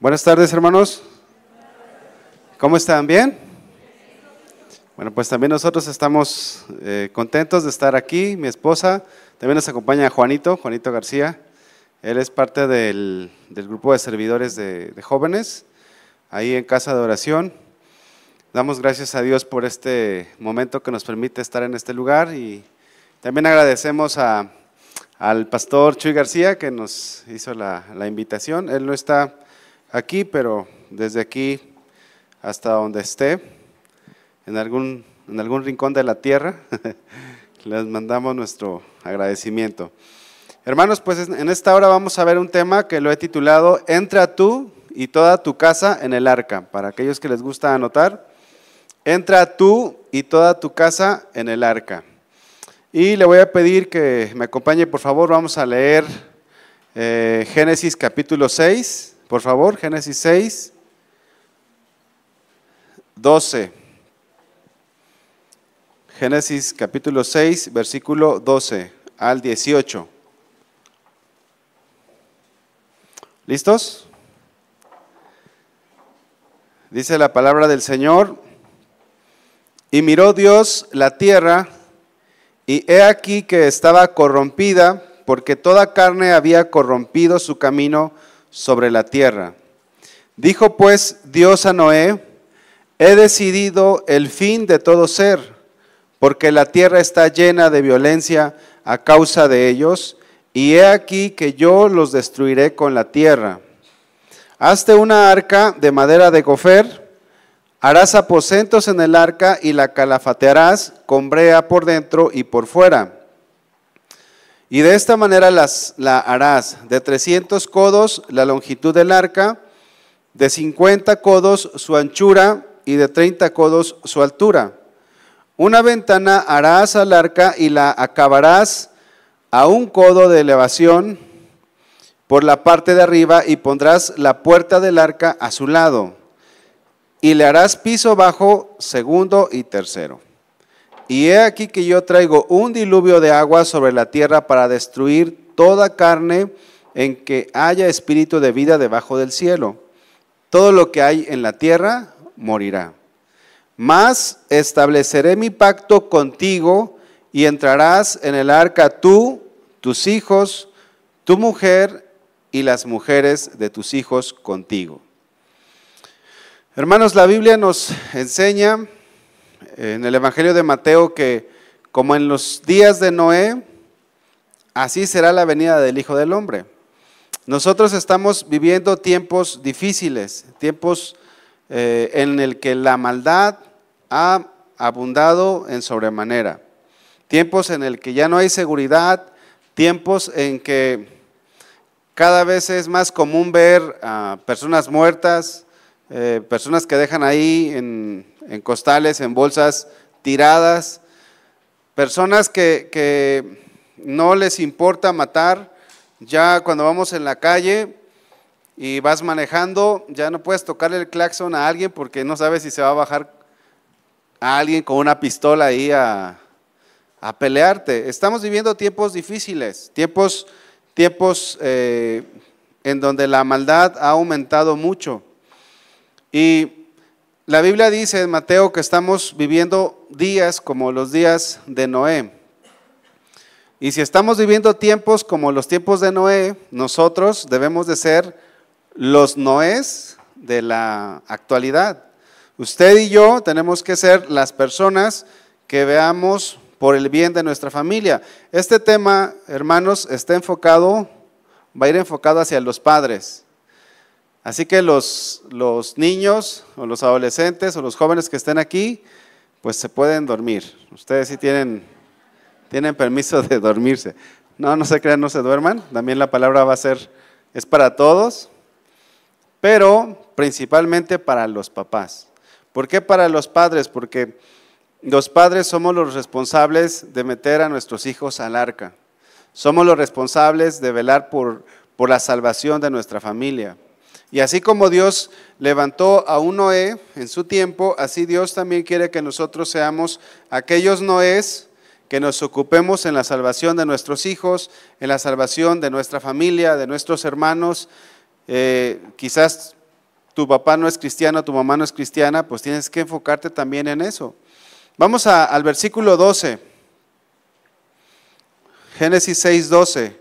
Buenas tardes, hermanos. ¿Cómo están? ¿Bien? Bueno, pues también nosotros estamos eh, contentos de estar aquí. Mi esposa, también nos acompaña Juanito, Juanito García. Él es parte del, grupo de servidores de, de, jóvenes, ahí en Casa de Oración. Damos gracias a Dios por este momento que nos permite estar en este lugar y también agradecemos a, al pastor Chuy García que nos hizo la, invitación. Él no está aquí, pero desde aquí hasta donde esté, en algún, en algún rincón de la tierra, les mandamos nuestro agradecimiento. Hermanos, pues en esta hora vamos a ver un tema que lo he titulado Entra tú y toda tu casa en el arca. Para aquellos que les gusta anotar, entra tú y toda tu casa en el arca. Y le voy a pedir que me acompañe, por favor, vamos a leer eh, Génesis capítulo 6, por favor, Génesis 6, 12. Génesis capítulo 6, versículo 12 al 18. ¿Listos? Dice la palabra del Señor, y miró Dios la tierra, y he aquí que estaba corrompida, porque toda carne había corrompido su camino sobre la tierra. Dijo pues Dios a Noé, he decidido el fin de todo ser, porque la tierra está llena de violencia a causa de ellos, y he aquí que yo los destruiré con la tierra. Hazte una arca de madera de gofer, Harás aposentos en el arca y la calafatearás con brea por dentro y por fuera. Y de esta manera las, la harás de 300 codos la longitud del arca, de 50 codos su anchura y de 30 codos su altura. Una ventana harás al arca y la acabarás a un codo de elevación por la parte de arriba y pondrás la puerta del arca a su lado y le harás piso bajo, segundo y tercero. Y he aquí que yo traigo un diluvio de agua sobre la tierra para destruir toda carne en que haya espíritu de vida debajo del cielo. Todo lo que hay en la tierra morirá. Mas estableceré mi pacto contigo y entrarás en el arca tú, tus hijos, tu mujer y las mujeres de tus hijos contigo. Hermanos, la Biblia nos enseña en el Evangelio de Mateo que como en los días de Noé, así será la venida del Hijo del Hombre. Nosotros estamos viviendo tiempos difíciles, tiempos eh, en el que la maldad ha abundado en sobremanera, tiempos en el que ya no hay seguridad, tiempos en que cada vez es más común ver a personas muertas, eh, personas que dejan ahí en, costales, en bolsas tiradas, personas que, no les importa matar, ya cuando vamos en la calle y vas manejando, ya no puedes tocarle el claxon a alguien porque no sabes si se va a bajar a alguien con una pistola ahí a, a pelearte. Estamos viviendo tiempos difíciles, tiempos, tiempos eh, en donde la maldad ha aumentado mucho. Y la Biblia dice en Mateo que estamos viviendo días como los días de Noé. Y si estamos viviendo tiempos como los tiempos de Noé, nosotros debemos de ser los Noés de la actualidad. Usted y yo tenemos que ser las personas que veamos por el bien de nuestra familia. Este tema, hermanos, está enfocado, va a ir enfocado hacia los padres. Así que los, niños o los adolescentes o los jóvenes que estén aquí, pues se pueden dormir. Ustedes sí tienen, tienen permiso de dormirse. No, no se crean, no se duerman. También la palabra va a ser, es para todos. pero principalmente para los papás. ¿Por qué para los padres? Porque los padres somos los responsables de meter a nuestros hijos al arca. Somos los responsables de velar por, por la salvación de nuestra familia. Y así como Dios levantó a un Noé en su tiempo, así Dios también quiere que nosotros seamos aquellos Noés que nos ocupemos en la salvación de nuestros hijos, en la salvación de nuestra familia, de nuestros hermanos. Eh, quizás tu papá no es cristiano, tu mamá no es cristiana, pues tienes que enfocarte también en eso. Vamos al versículo 12. Génesis 6, 12.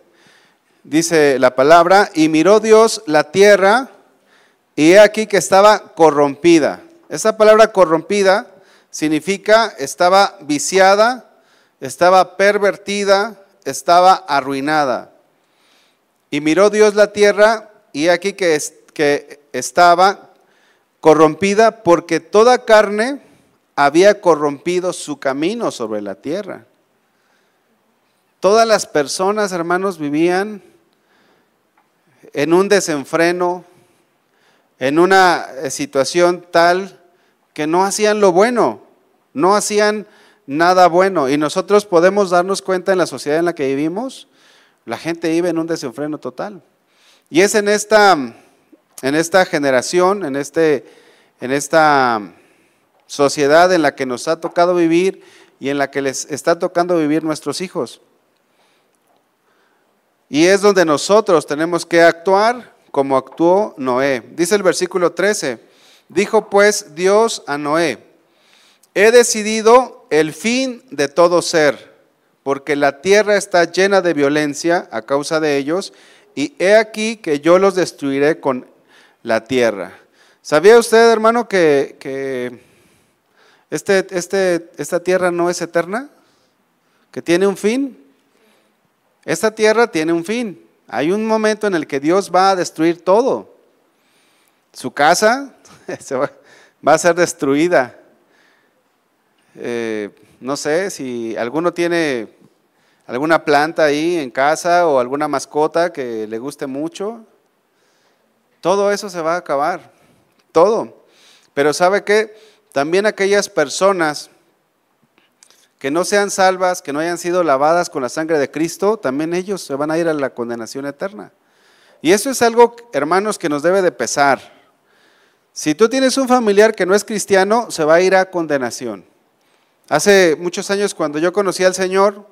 Dice la palabra, y miró Dios la tierra y he aquí que estaba corrompida. Esa palabra corrompida significa estaba viciada, estaba pervertida, estaba arruinada. Y miró Dios la tierra y he aquí que, que estaba corrompida porque toda carne había corrompido su camino sobre la tierra. Todas las personas, hermanos, vivían en un desenfreno, en una eh, situación tal que no hacían lo bueno, no hacían nada bueno. Y nosotros podemos darnos cuenta en la sociedad en la que vivimos, la gente vive en un desenfreno total. Y es en esta, en esta generación, en, este, en esta sociedad en la que nos ha tocado vivir y en la que les está tocando vivir nuestros hijos. Y es donde nosotros tenemos que actuar como actuó Noé. Dice el versículo 13, dijo pues Dios a Noé, he decidido el fin de todo ser, porque la tierra está llena de violencia a causa de ellos, y he aquí que yo los destruiré con la tierra. ¿Sabía usted, hermano, que, este, este, esta tierra no es eterna? ¿Que tiene un fin? Esta tierra tiene un fin. Hay un momento en el que Dios va a destruir todo. Su casa va a ser destruida. Eh, no sé si alguno tiene alguna planta ahí en casa o alguna mascota que le guste mucho. Todo eso se va a acabar. Todo. Pero ¿sabe qué? También aquellas personas que no sean salvas, que no hayan sido lavadas con la sangre de Cristo, también ellos se van a ir a la condenación eterna. Y eso es algo, hermanos, que nos debe de pesar. Si tú tienes un familiar que no es cristiano, se va a ir a condenación. Hace muchos años cuando yo conocí al Señor,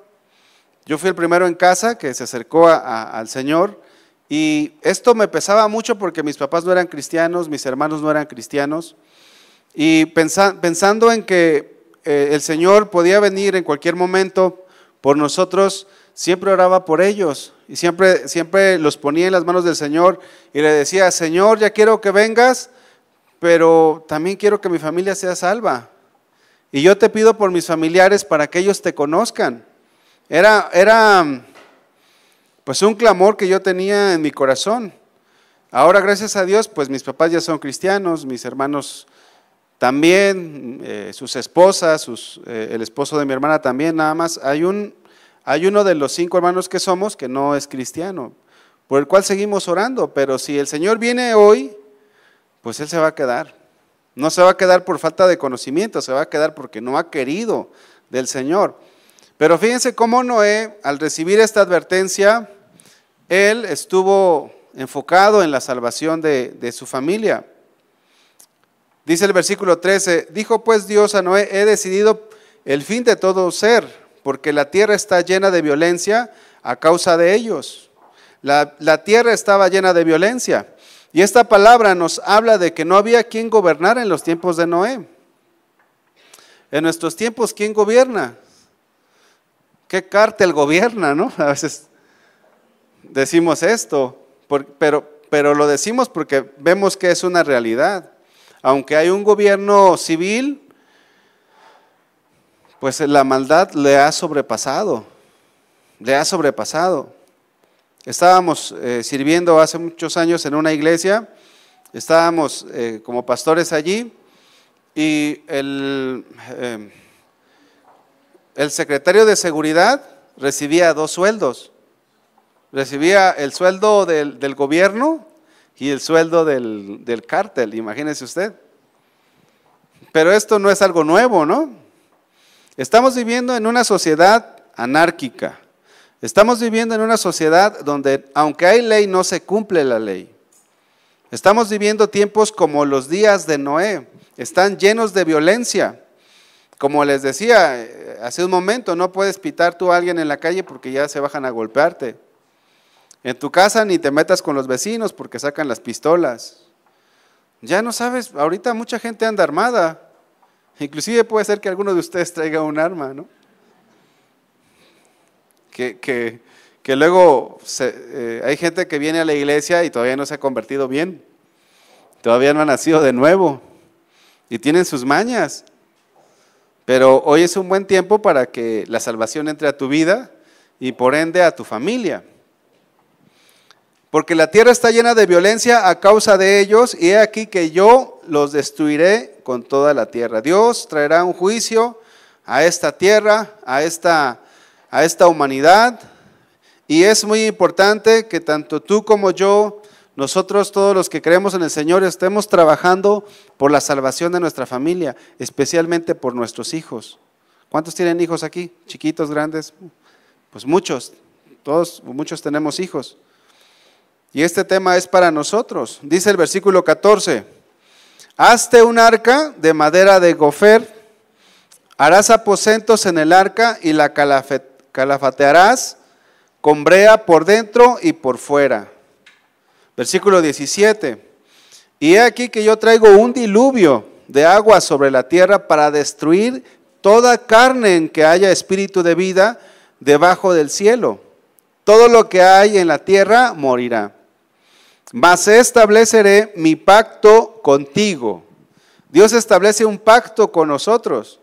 yo fui el primero en casa que se acercó al Señor y esto me pesaba mucho porque mis papás no eran cristianos, mis hermanos no eran cristianos. Y pensando en que eh, el Señor podía venir en cualquier momento por nosotros, siempre oraba por ellos y siempre, siempre los ponía en las manos del Señor y le decía, Señor, ya quiero que vengas, pero también quiero que mi familia sea salva. Y yo te pido por mis familiares para que ellos te conozcan. Era, era pues un clamor que yo tenía en mi corazón. Ahora, gracias a Dios, pues mis papás ya son cristianos, mis hermanos también eh, sus esposas, sus, eh, el esposo de mi hermana también, nada más. Hay, un, hay uno de los cinco hermanos que somos que no es cristiano, por el cual seguimos orando, pero si el Señor viene hoy, pues Él se va a quedar. No se va a quedar por falta de conocimiento, se va a quedar porque no ha querido del Señor. Pero fíjense cómo Noé, al recibir esta advertencia, él estuvo enfocado en la salvación de, de su familia. Dice el versículo 13, dijo pues Dios a Noé, he decidido el fin de todo ser, porque la tierra está llena de violencia a causa de ellos. La, tierra estaba llena de violencia. Y esta palabra nos habla de que no había quien gobernara en los tiempos de Noé. En nuestros tiempos, ¿quién gobierna? ¿Qué cártel gobierna, no? A veces decimos esto, pero, pero lo decimos porque vemos que es una realidad aunque hay un gobierno civil, pues la maldad le ha sobrepasado, le ha sobrepasado. Estábamos eh, sirviendo hace muchos años en una iglesia, estábamos eh, como pastores allí y el, eh, el secretario de seguridad recibía dos sueldos. Recibía el sueldo del, del gobierno y el sueldo del, del cártel, imagínese usted. Pero esto no es algo nuevo, ¿no? Estamos viviendo en una sociedad anárquica. Estamos viviendo en una sociedad donde, aunque hay ley, no se cumple la ley. Estamos viviendo tiempos como los días de Noé. Están llenos de violencia. Como les decía eh, hace un momento, no puedes pitar tú a alguien en la calle porque ya se bajan a golpearte. En tu casa ni te metas con los vecinos porque sacan las pistolas. Ya no sabes, ahorita mucha gente anda armada. Inclusive puede ser que alguno de ustedes traiga un arma, ¿no? Que, que, luego eh, hay gente que viene a la iglesia y todavía no se ha convertido bien. Todavía no ha nacido de nuevo. Y tienen sus mañas. Pero hoy es un buen tiempo para que la salvación entre a tu vida y por ende a tu familia. Porque la tierra está llena de violencia a causa de ellos y he aquí que yo los destruiré con toda la tierra. Dios traerá un juicio a esta tierra, a esta, a esta humanidad. Y es muy importante que tanto tú como yo nosotros todos los que creemos en el Señor estemos trabajando por la salvación de nuestra familia, especialmente por nuestros hijos. ¿Cuántos tienen hijos aquí? ¿Chiquitos, grandes? Pues muchos, todos, muchos tenemos hijos. Y este tema es para nosotros. Dice el versículo 14, hazte un arca de madera de gofer, harás aposentos en el arca y la calafatearás con brea por dentro y por fuera Versículo 17. Y he aquí que yo traigo un diluvio de agua sobre la tierra para destruir toda carne en que haya espíritu de vida debajo del cielo. Todo lo que hay en la tierra morirá. Mas estableceré mi pacto contigo. Dios establece un pacto con nosotros.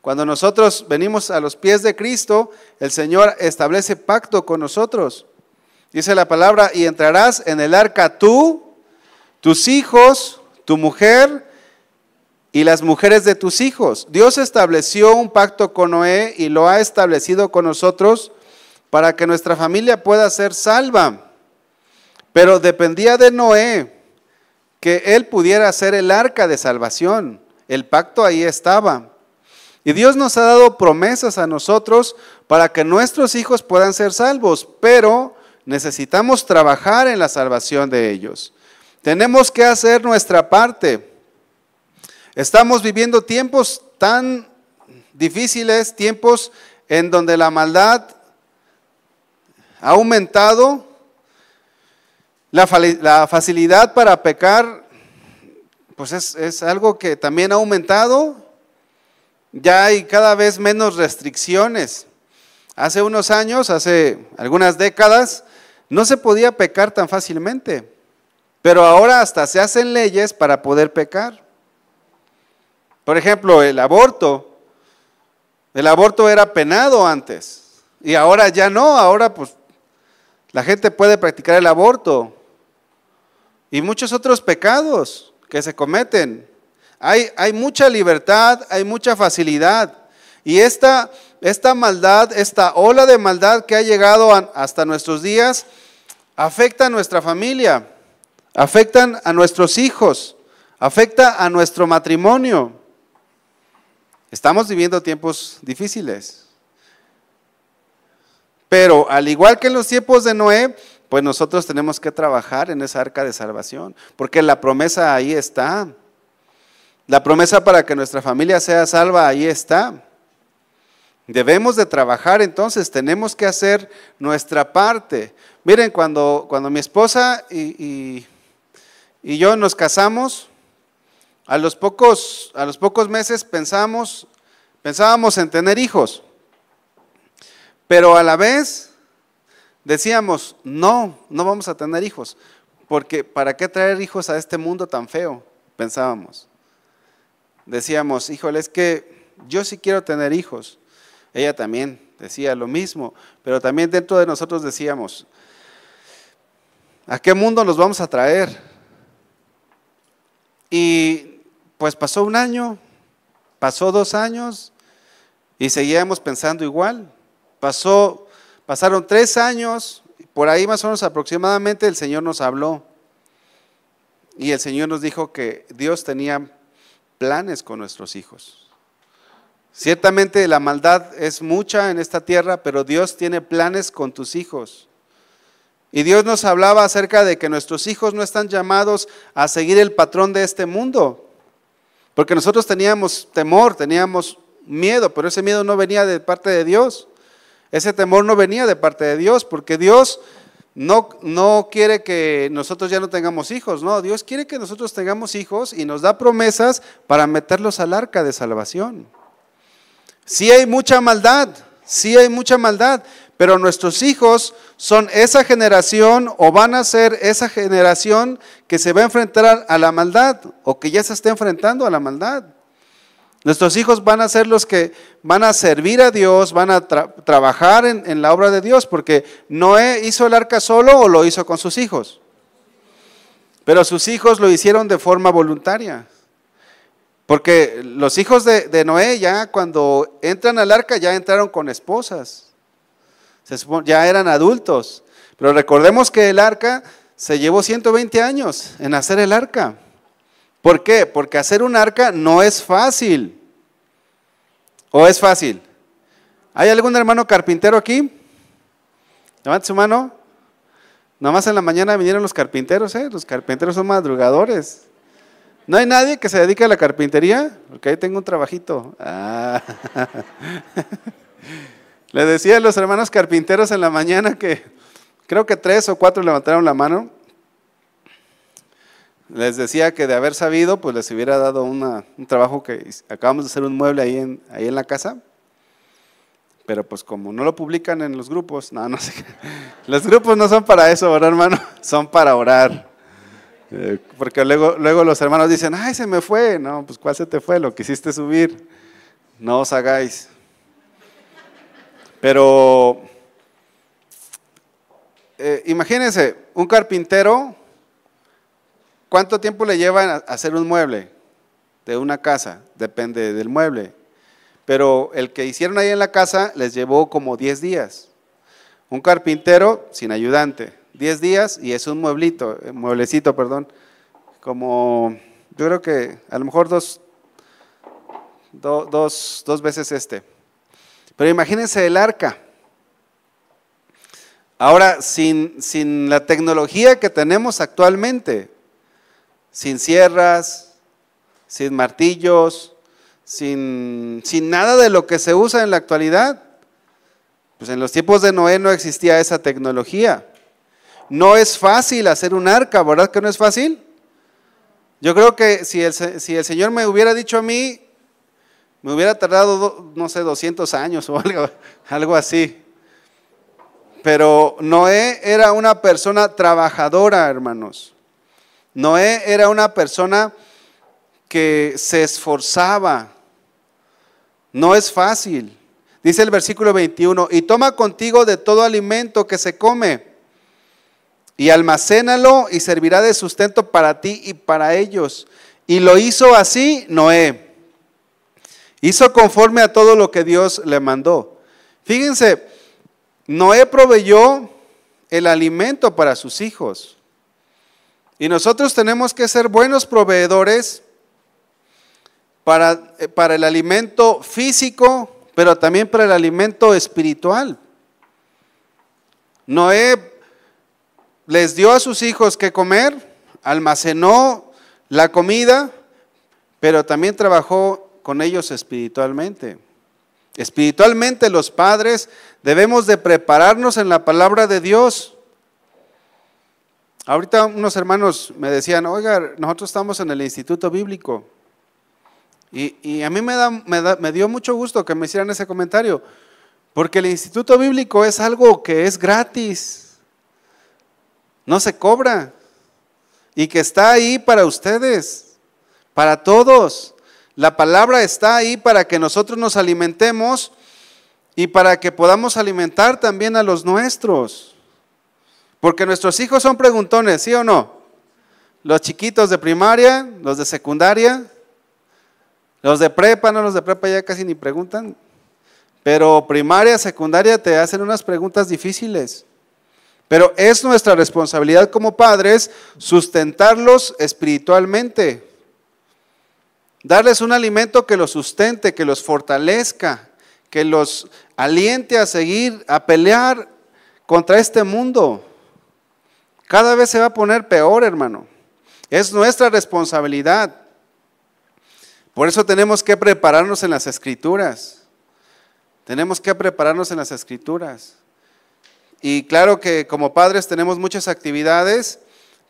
Cuando nosotros venimos a los pies de Cristo, el Señor establece pacto con nosotros. Dice la palabra, y entrarás en el arca tú, tus hijos, tu mujer y las mujeres de tus hijos. Dios estableció un pacto con Noé y lo ha establecido con nosotros para que nuestra familia pueda ser salva. Pero dependía de Noé que él pudiera hacer el arca de salvación. El pacto ahí estaba. Y Dios nos ha dado promesas a nosotros para que nuestros hijos puedan ser salvos, pero necesitamos trabajar en la salvación de ellos. Tenemos que hacer nuestra parte. Estamos viviendo tiempos tan difíciles, tiempos en donde la maldad ha aumentado, la, facilidad para pecar, pues es, es algo que también ha aumentado. Ya hay cada vez menos restricciones. Hace unos años, hace algunas décadas, no se podía pecar tan fácilmente, pero ahora hasta se hacen leyes para poder pecar. Por ejemplo, el aborto. El aborto era penado antes y ahora ya no, ahora pues la gente puede practicar el aborto y muchos otros pecados que se cometen. Hay, mucha libertad, hay mucha facilidad y esta, esta maldad, esta ola de maldad que ha llegado hasta nuestros días, afecta a nuestra familia, afectan a nuestros hijos, afecta a nuestro matrimonio. Estamos viviendo tiempos difíciles. Pero al igual que en los tiempos de Noé, pues nosotros tenemos que trabajar en esa arca de salvación, porque la promesa ahí está. La promesa para que nuestra familia sea salva ahí está. Debemos de trabajar entonces, tenemos que hacer nuestra parte. Miren, cuando, cuando mi esposa y, yo nos casamos, a los pocos, a los pocos meses pensamos, pensábamos en tener hijos, pero a la vez decíamos, no, no vamos a tener hijos, porque ¿para qué traer hijos a este mundo tan feo? Pensábamos. Decíamos, híjole, es que yo sí quiero tener hijos. Ella también decía lo mismo, pero también dentro de nosotros decíamos, ¿A qué mundo nos vamos a traer? Y pues pasó un año, pasó dos años y seguíamos pensando igual. Pasó, pasaron tres años, por ahí más o menos aproximadamente el Señor nos habló Y el Señor nos dijo que Dios tenía planes con nuestros hijos. Ciertamente la maldad es mucha en esta tierra, pero Dios tiene planes con tus hijos. Y Dios nos hablaba acerca de que nuestros hijos no están llamados a seguir el patrón de este mundo. Porque nosotros teníamos temor, teníamos miedo, pero ese miedo no venía de parte de Dios. Ese temor no venía de parte de Dios, porque Dios no, no quiere que nosotros ya no tengamos hijos, no, Dios quiere que nosotros tengamos hijos y nos da promesas para meterlos al arca de salvación. Sí hay mucha maldad, sí hay mucha maldad, pero nuestros hijos son esa generación o van a ser esa generación que se va a enfrentar a la maldad o que ya se está enfrentando a la maldad. Nuestros hijos van a ser los que van a servir a Dios, van a trabajar en, la obra de Dios, porque Noé hizo el arca solo o lo hizo con sus hijos. Pero sus hijos lo hicieron de forma voluntaria. Porque los hijos de, de Noé ya cuando entran al arca ya entraron con esposas. ya eran adultos. Pero recordemos que el arca se llevó 120 años en hacer el arca. ¿Por qué? Porque hacer un arca no es fácil. ¿O es fácil? ¿Hay algún hermano carpintero aquí? Levante su mano. Nada más en la mañana vinieron los carpinteros, ¿eh? Los carpinteros son madrugadores. ¿No hay nadie que se dedique a la carpintería? Porque ahí tengo un trabajito. Ah. Le decía a los hermanos carpinteros en la mañana que creo que tres o cuatro levantaron la mano les decía que de haber sabido, pues les hubiera dado un trabajo que acabamos de hacer un mueble ahí en, ahí en la casa. Pero pues como no lo publican en los grupos, no, no sé. Los grupos no son para eso, ¿verdad, hermano? Son para orar. Eh, porque luego, luego los hermanos dicen, ay, se me fue. No, pues ¿cuál se te fue? Lo quisiste subir. No os hagáis. Pero eh, imagínense, un carpintero ¿Cuánto tiempo le llevan a hacer un mueble de una casa? Depende del mueble. Pero el que hicieron ahí en la casa les llevó como 10 días. Un carpintero sin ayudante, 10 días y es un mueblito, eh, mueblecito, perdón, como yo creo que a lo mejor dos, dos, dos veces este. Pero imagínense el arca. Ahora, sin, sin la tecnología que tenemos actualmente, sin sierras, sin martillos, sin, sin nada de lo que se usa en la actualidad. Pues en los tiempos de Noé no existía esa tecnología. No es fácil hacer un arca, ¿verdad que no es fácil? Yo creo que si el, si el Señor me hubiera dicho a mí, me hubiera tardado, no sé, 200 años o algo, algo así. Pero Noé era una persona trabajadora, hermanos. Noé era una persona que se esforzaba. No es fácil. Dice el versículo 21, y toma contigo de todo alimento que se come, y almacénalo y servirá de sustento para ti y para ellos. Y lo hizo así Noé. Hizo conforme a todo lo que Dios le mandó. Fíjense, Noé proveyó el alimento para sus hijos. Y nosotros tenemos que ser buenos proveedores para, eh, para el alimento físico, pero también para el alimento espiritual. Noé les dio a sus hijos que comer, almacenó la comida, pero también trabajó con ellos espiritualmente. Espiritualmente los padres debemos de prepararnos en la palabra de Dios Ahorita unos hermanos me decían, oiga, nosotros estamos en el Instituto Bíblico. Y, a mí me, da, me, dio mucho gusto que me hicieran ese comentario, porque el Instituto Bíblico es algo que es gratis, no se cobra, y que está ahí para ustedes, para todos. La palabra está ahí para que nosotros nos alimentemos y para que podamos alimentar también a los nuestros. Porque nuestros hijos son preguntones, ¿sí o no? Los chiquitos de primaria, los de secundaria, los de prepa, no los de prepa ya casi ni preguntan. Pero primaria, secundaria te hacen unas preguntas difíciles. Pero es nuestra responsabilidad como padres sustentarlos espiritualmente. Darles un alimento que los sustente, que los fortalezca, que los aliente a seguir, a pelear contra este mundo. Cada vez se va a poner peor, hermano. Es nuestra responsabilidad. Por eso tenemos que prepararnos en las escrituras. Tenemos que prepararnos en las escrituras. Y claro que como padres tenemos muchas actividades,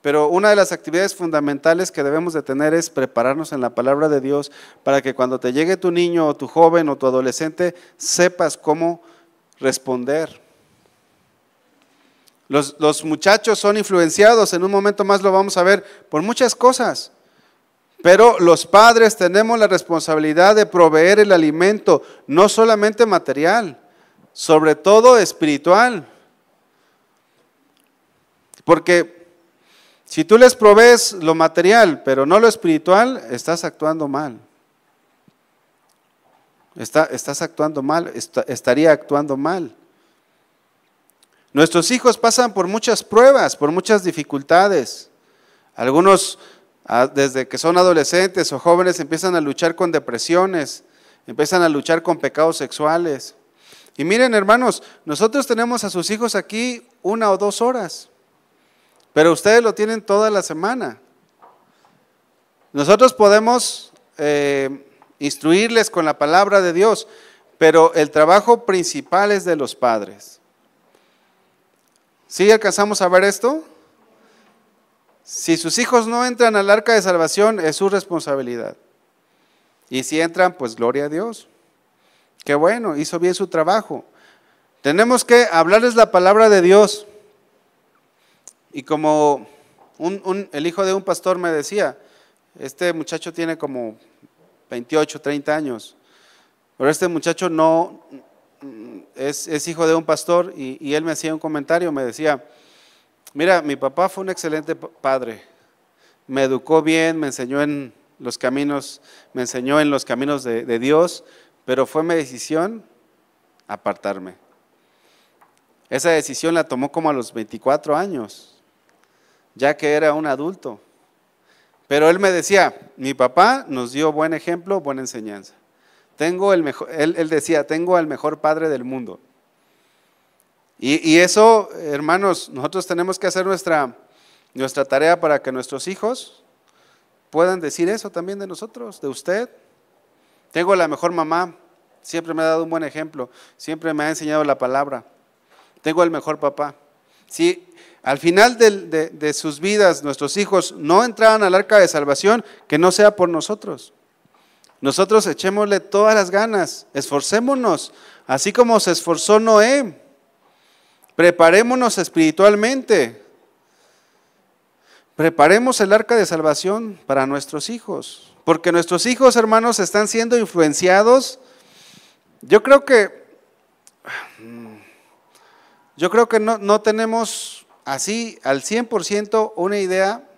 pero una de las actividades fundamentales que debemos de tener es prepararnos en la palabra de Dios para que cuando te llegue tu niño o tu joven o tu adolescente sepas cómo responder. Los, muchachos son influenciados, en un momento más lo vamos a ver, por muchas cosas. Pero los padres tenemos la responsabilidad de proveer el alimento, no solamente material, sobre todo espiritual. Porque si tú les provees lo material, pero no lo espiritual, estás actuando mal. estás actuando mal, estaría actuando mal. Nuestros hijos pasan por muchas pruebas, por muchas dificultades. Algunos Ah, desde que son adolescentes o jóvenes empiezan a luchar con depresiones, empiezan a luchar con pecados sexuales. Y miren hermanos, nosotros tenemos a sus hijos aquí una o dos horas, pero ustedes lo tienen toda la semana. Nosotros podemos eh, instruirles con la palabra de Dios, pero el trabajo principal es de los padres. ¿Sí alcanzamos a ver esto? Si sus hijos no entran al arca de salvación, es su responsabilidad. Y si entran, pues gloria a Dios. Qué bueno, hizo bien su trabajo. Tenemos que hablarles la palabra de Dios. Y como el hijo de un pastor me decía, este muchacho tiene como 28, 30 años, pero este muchacho no es, hijo de un pastor y, y él me hacía un comentario, me decía, Mira, mi papá fue un excelente padre. Me educó bien, me enseñó en los caminos, me enseñó en los caminos de, de Dios, pero fue mi decisión apartarme. Esa decisión la tomó como a los 24 años, ya que era un adulto. Pero él me decía, mi papá nos dio buen ejemplo, buena enseñanza. Tengo el mejor, él, decía, tengo al mejor padre del mundo. Y, eso, hermanos, nosotros tenemos que hacer nuestra, nuestra tarea para que nuestros hijos puedan decir eso también de nosotros, de usted. Tengo la mejor mamá, siempre me ha dado un buen ejemplo, siempre me ha enseñado la palabra. Tengo el mejor papá. Si al final de, de, sus vidas nuestros hijos no entraran al arca de salvación, que no sea por nosotros. Nosotros echémosle todas las ganas, esforcémonos, así como se esforzó Noé. Preparémonos espiritualmente. Preparemos el arca de salvación para nuestros hijos. Porque nuestros hijos, hermanos, están siendo influenciados. Yo creo que, yo creo que no, no tenemos así al 100% una idea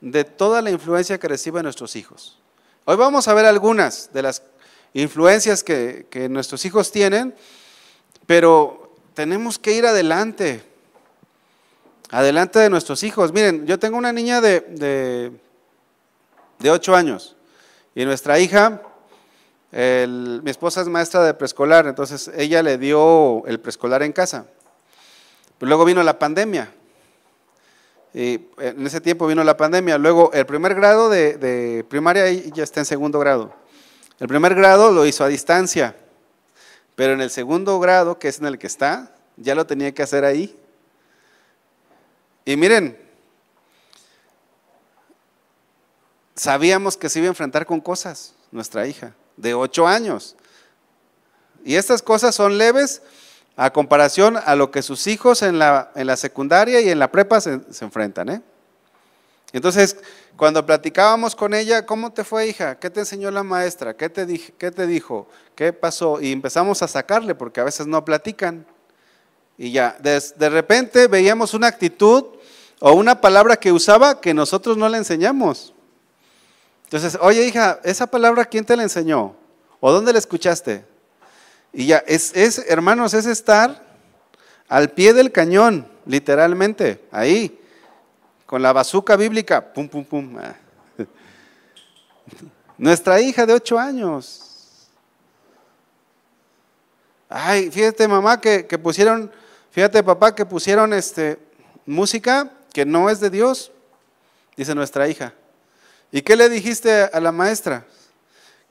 de toda la influencia que reciben nuestros hijos. Hoy vamos a ver algunas de las influencias que, nuestros hijos tienen, pero tenemos que ir adelante, adelante de nuestros hijos. Miren, yo tengo una niña de, de, de 8 años y nuestra hija, mi esposa es maestra de preescolar, entonces ella le dio el preescolar en casa. Pero luego vino la pandemia. Y en ese tiempo vino la pandemia. Luego el primer grado de, de primaria ya está en segundo grado. El primer grado lo hizo a distancia. Pero en el segundo grado, que es en el que está, ya lo tenía que hacer ahí. Y miren, sabíamos que se iba a enfrentar con cosas, nuestra hija, de ocho años. Y estas cosas son leves a comparación a lo que sus hijos en la, en la secundaria y en la prepa se, enfrentan. ¿eh? Entonces, cuando platicábamos con ella, ¿cómo te fue, hija? ¿Qué te enseñó la maestra? ¿Qué te, qué te dijo? ¿Qué pasó? Y empezamos a sacarle, porque a veces no platican. Y ya, de, de repente veíamos una actitud o una palabra que usaba que nosotros no le enseñamos. Entonces, oye, hija, ¿esa palabra quién te la enseñó? ¿O dónde la escuchaste? Y ya, es, es hermanos, es estar al pie del cañón, literalmente, ahí, con la bazuca bíblica, pum, pum, pum. Ah. Nuestra hija de ocho años. Ay, fíjate mamá que, que pusieron, fíjate papá que pusieron este, música que no es de Dios, dice nuestra hija. ¿Y qué le dijiste a la maestra?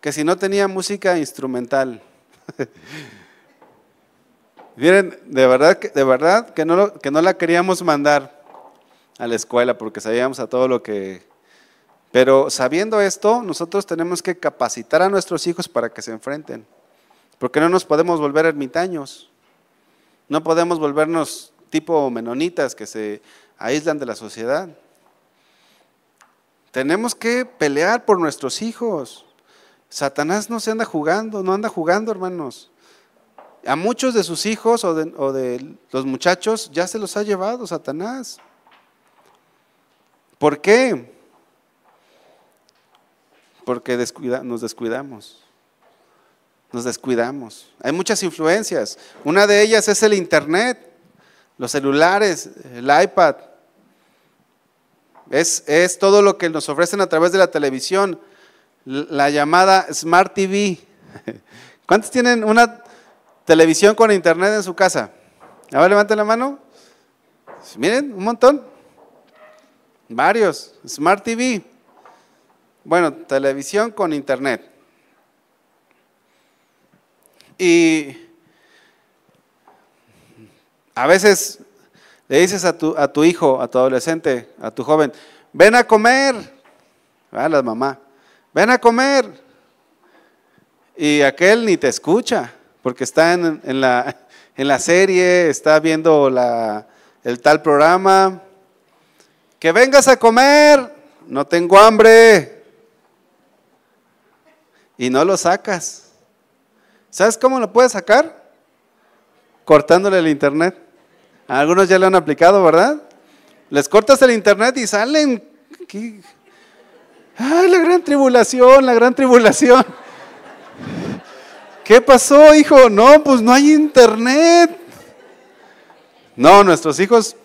Que si no tenía música instrumental. Miren, de verdad, de verdad que no, que no la queríamos mandar a la escuela porque sabíamos a todo lo que... Pero sabiendo esto, nosotros tenemos que capacitar a nuestros hijos para que se enfrenten. Porque no nos podemos volver ermitaños. No podemos volvernos tipo menonitas que se aíslan de la sociedad. Tenemos que pelear por nuestros hijos. Satanás no se anda jugando, no anda jugando, hermanos. A muchos de sus hijos o de, los muchachos ya se los ha llevado Satanás. ¿Por qué? Porque nos descuidamos. Nos descuidamos. Hay muchas influencias. Una de ellas es el Internet, los celulares, el iPad. Es, todo lo que nos ofrecen a través de la televisión, la llamada Smart TV. ¿Cuántos tienen una televisión con internet en su casa? A ver, levanten la mano. Miren, un montón. Varios. Smart TV. Bueno, televisión con internet. Y a veces le dices a tu, a tu hijo, a tu adolescente, a tu joven, ven a comer. A la mamá, ven a comer. Y aquel ni te escucha porque está en, la, en la, serie, está viendo la, el tal programa. Que vengas a comer, no tengo hambre. Y no lo sacas. ¿Sabes cómo lo puedes sacar? Cortándole el internet. algunos ya lo han aplicado, ¿verdad? Les cortas el internet y salen. ¡Ay, la gran tribulación, la gran tribulación! ¿Qué pasó, hijo? No, pues no hay internet. No, nuestros hijos,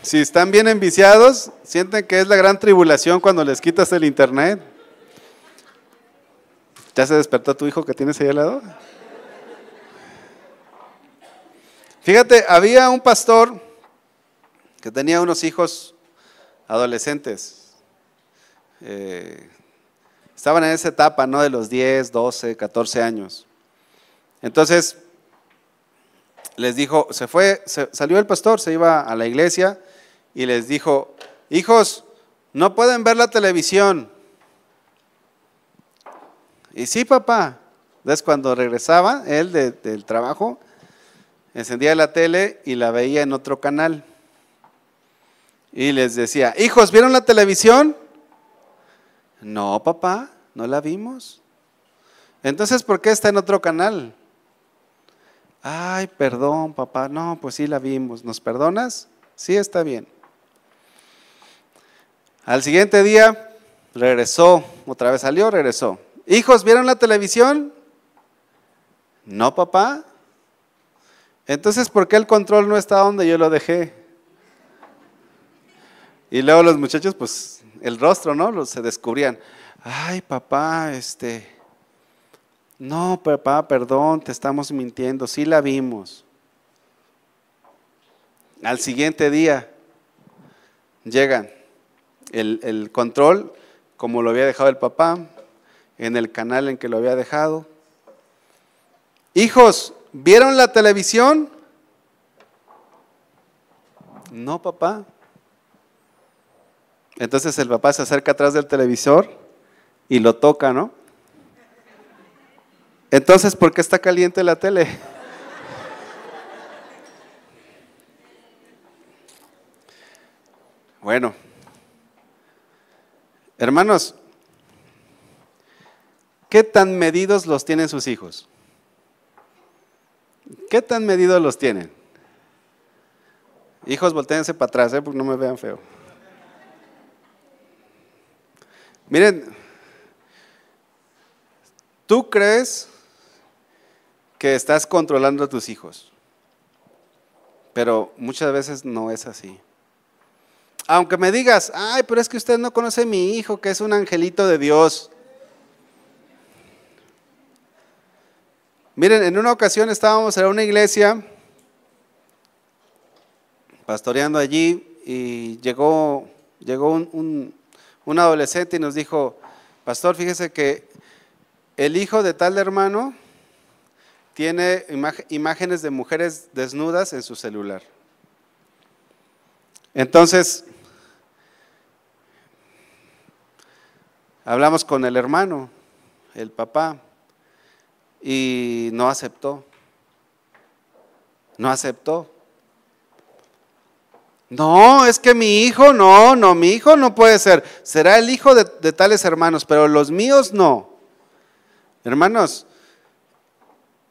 si están bien enviciados, sienten que es la gran tribulación cuando les quitas el internet. ¿Ya se despertó tu hijo que tienes ahí al lado? Fíjate, había un pastor que tenía unos hijos adolescentes. Eh, Estaban en esa etapa, ¿no? De los 10, 12, 14 años. Entonces, les dijo, se fue, salió el pastor, se iba a la iglesia y les dijo, hijos, no pueden ver la televisión. Y sí, papá. Entonces, cuando regresaba él del trabajo, encendía la tele y la veía en otro canal. Y les decía, hijos, ¿vieron la televisión? No, papá, no la vimos. Entonces, ¿por qué está en otro canal? Ay, perdón, papá. No, pues sí la vimos. ¿Nos perdonas? Sí, está bien. Al siguiente día regresó, otra vez salió, regresó. Hijos, ¿vieron la televisión? No, papá. Entonces, ¿por qué el control no está donde yo lo dejé? Y luego los muchachos, pues el rostro, ¿no? Se descubrían. Ay, papá, este, no, papá, perdón, te estamos mintiendo, sí la vimos. Al siguiente día llegan el, el control, como lo había dejado el papá, en el canal en que lo había dejado. Hijos, ¿vieron la televisión? No, papá. Entonces el papá se acerca atrás del televisor y lo toca, ¿no? Entonces, ¿por qué está caliente la tele? Bueno, hermanos, ¿qué tan medidos los tienen sus hijos? ¿Qué tan medidos los tienen? Hijos, volteense para atrás, ¿eh? porque no me vean feo. Miren, tú crees que estás controlando a tus hijos. pero muchas veces no es así. Aunque me digas, ay, pero es que usted no conoce a mi hijo, que es un angelito de Dios. Miren, en una ocasión estábamos en una iglesia, pastoreando allí, y llegó, llegó un, un adolescente y nos dijo, pastor, fíjese que el hijo de tal hermano tiene imágenes de mujeres desnudas en su celular. Entonces, hablamos con el hermano, el papá, y no aceptó. No aceptó. No, es que mi hijo no, no, mi hijo no puede ser. Será el hijo de, tales hermanos, pero los míos no. Hermanos,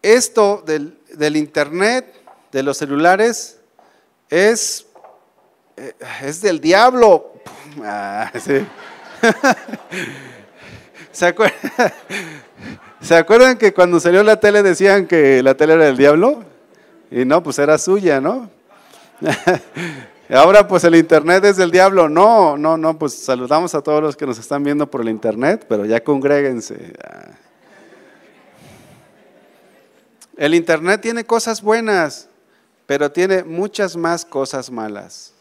esto del, internet, de los celulares, es, eh, es del diablo. Ah, ¿Se, acuerdan? ¿Se acuerdan que cuando salió la tele decían que la tele era del diablo? Y no, pues era suya, ¿no? Ahora pues el internet es del diablo. No, no, no, pues saludamos a todos los que nos están viendo por el internet, pero ya congréguense. El internet tiene cosas buenas, pero tiene muchas más cosas malas.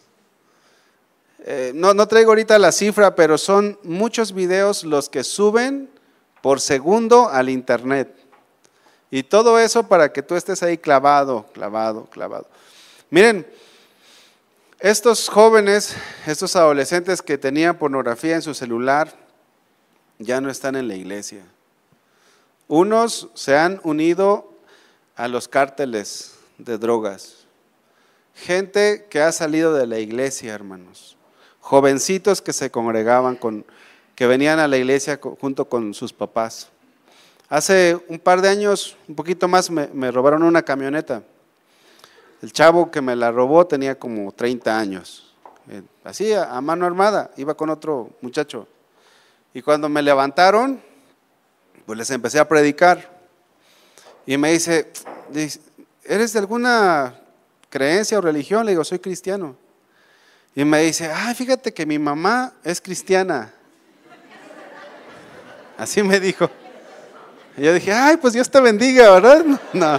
Eh, no, no traigo ahorita la cifra, pero son muchos videos los que suben por segundo al internet. Y todo eso para que tú estés ahí clavado, clavado, clavado. Miren, estos jóvenes, estos adolescentes que tenían pornografía en su celular, ya no están en la iglesia. Unos se han unido a los cárteles de drogas. Gente que ha salido de la iglesia, hermanos. Jovencitos que se congregaban con, que venían a la iglesia junto con sus papás. Hace un par de años, un poquito más, me, me robaron una camioneta. El chavo que me la robó tenía como 30 años. Eh, así, a, mano armada, iba con otro muchacho. Y cuando me levantaron, pues les empecé a predicar. Y me dice, ¿eres de alguna creencia o religión? Le digo, soy cristiano. Y me dice, ah, fíjate que mi mamá es cristiana. Así me dijo. Y yo dije, ay, pues Dios te bendiga, ¿verdad? No.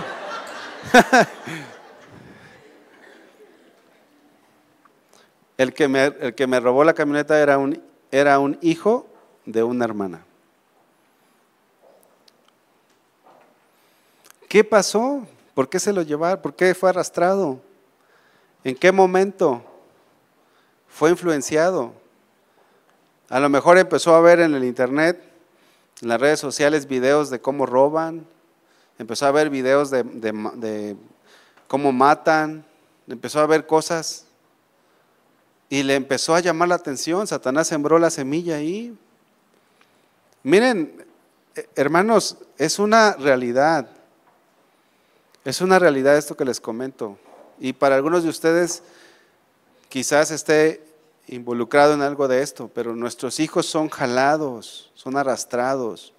El que me, el que me robó la camioneta era un, era un hijo de una hermana. ¿Qué pasó? ¿Por qué se lo llevaron? ¿Por qué fue arrastrado? ¿En qué momento fue influenciado? A lo mejor empezó a ver en el internet, en las redes sociales, videos de cómo roban, empezó a ver videos de, de cómo matan, empezó a ver cosas y le empezó a llamar la atención, Satanás sembró la semilla ahí. Miren, eh, hermanos, es una realidad. Es una realidad esto que les comento. Y para algunos de ustedes quizás esté involucrado en algo de esto, pero nuestros hijos son jalados, son arrastrados.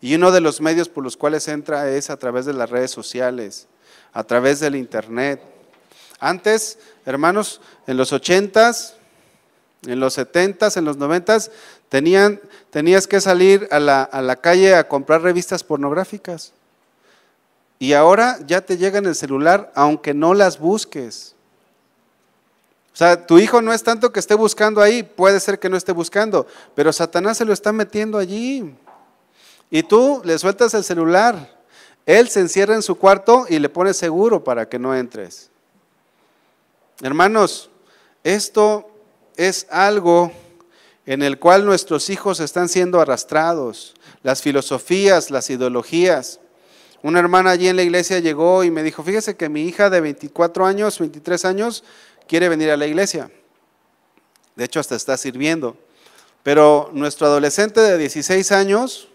Y uno de los medios por los cuales entra es a través de las redes sociales, a través del Internet. Antes, hermanos, en los ochentas, en los setentas, en los noventas, tenían, tenías que salir a la, calle a comprar revistas pornográficas. Y ahora ya te llega el celular, aunque no las busques. O sea, tu hijo no es tanto que esté buscando ahí, puede ser que no esté buscando, pero Satanás se lo está metiendo allí. Y tú le sueltas el celular. Él se encierra en su cuarto y le pone seguro para que no entres. Hermanos, esto es algo en el cual nuestros hijos están siendo arrastrados, las filosofías, las ideologías. Una hermana allí en la iglesia llegó y me dijo, fíjese que mi hija de 24 años, 23 años, quiere venir a la iglesia. De hecho, hasta está sirviendo. Pero nuestro adolescente de 16 años,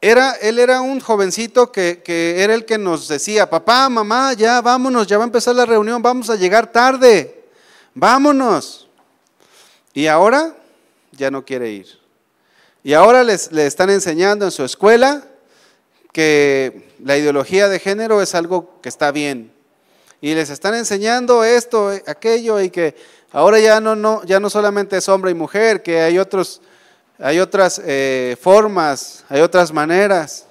era, él era un jovencito que, era el que nos decía, papá, mamá, ya vámonos, ya va a empezar la reunión, vamos a llegar tarde, vámonos. Y ahora ya no quiere ir. Y ahora le están enseñando en su escuela que la ideología de género es algo que está bien. y les están enseñando esto, aquello y que ahora ya no, no, ya no solamente es hombre y mujer, que hay, otros, hay otras eh, formas, hay otras maneras.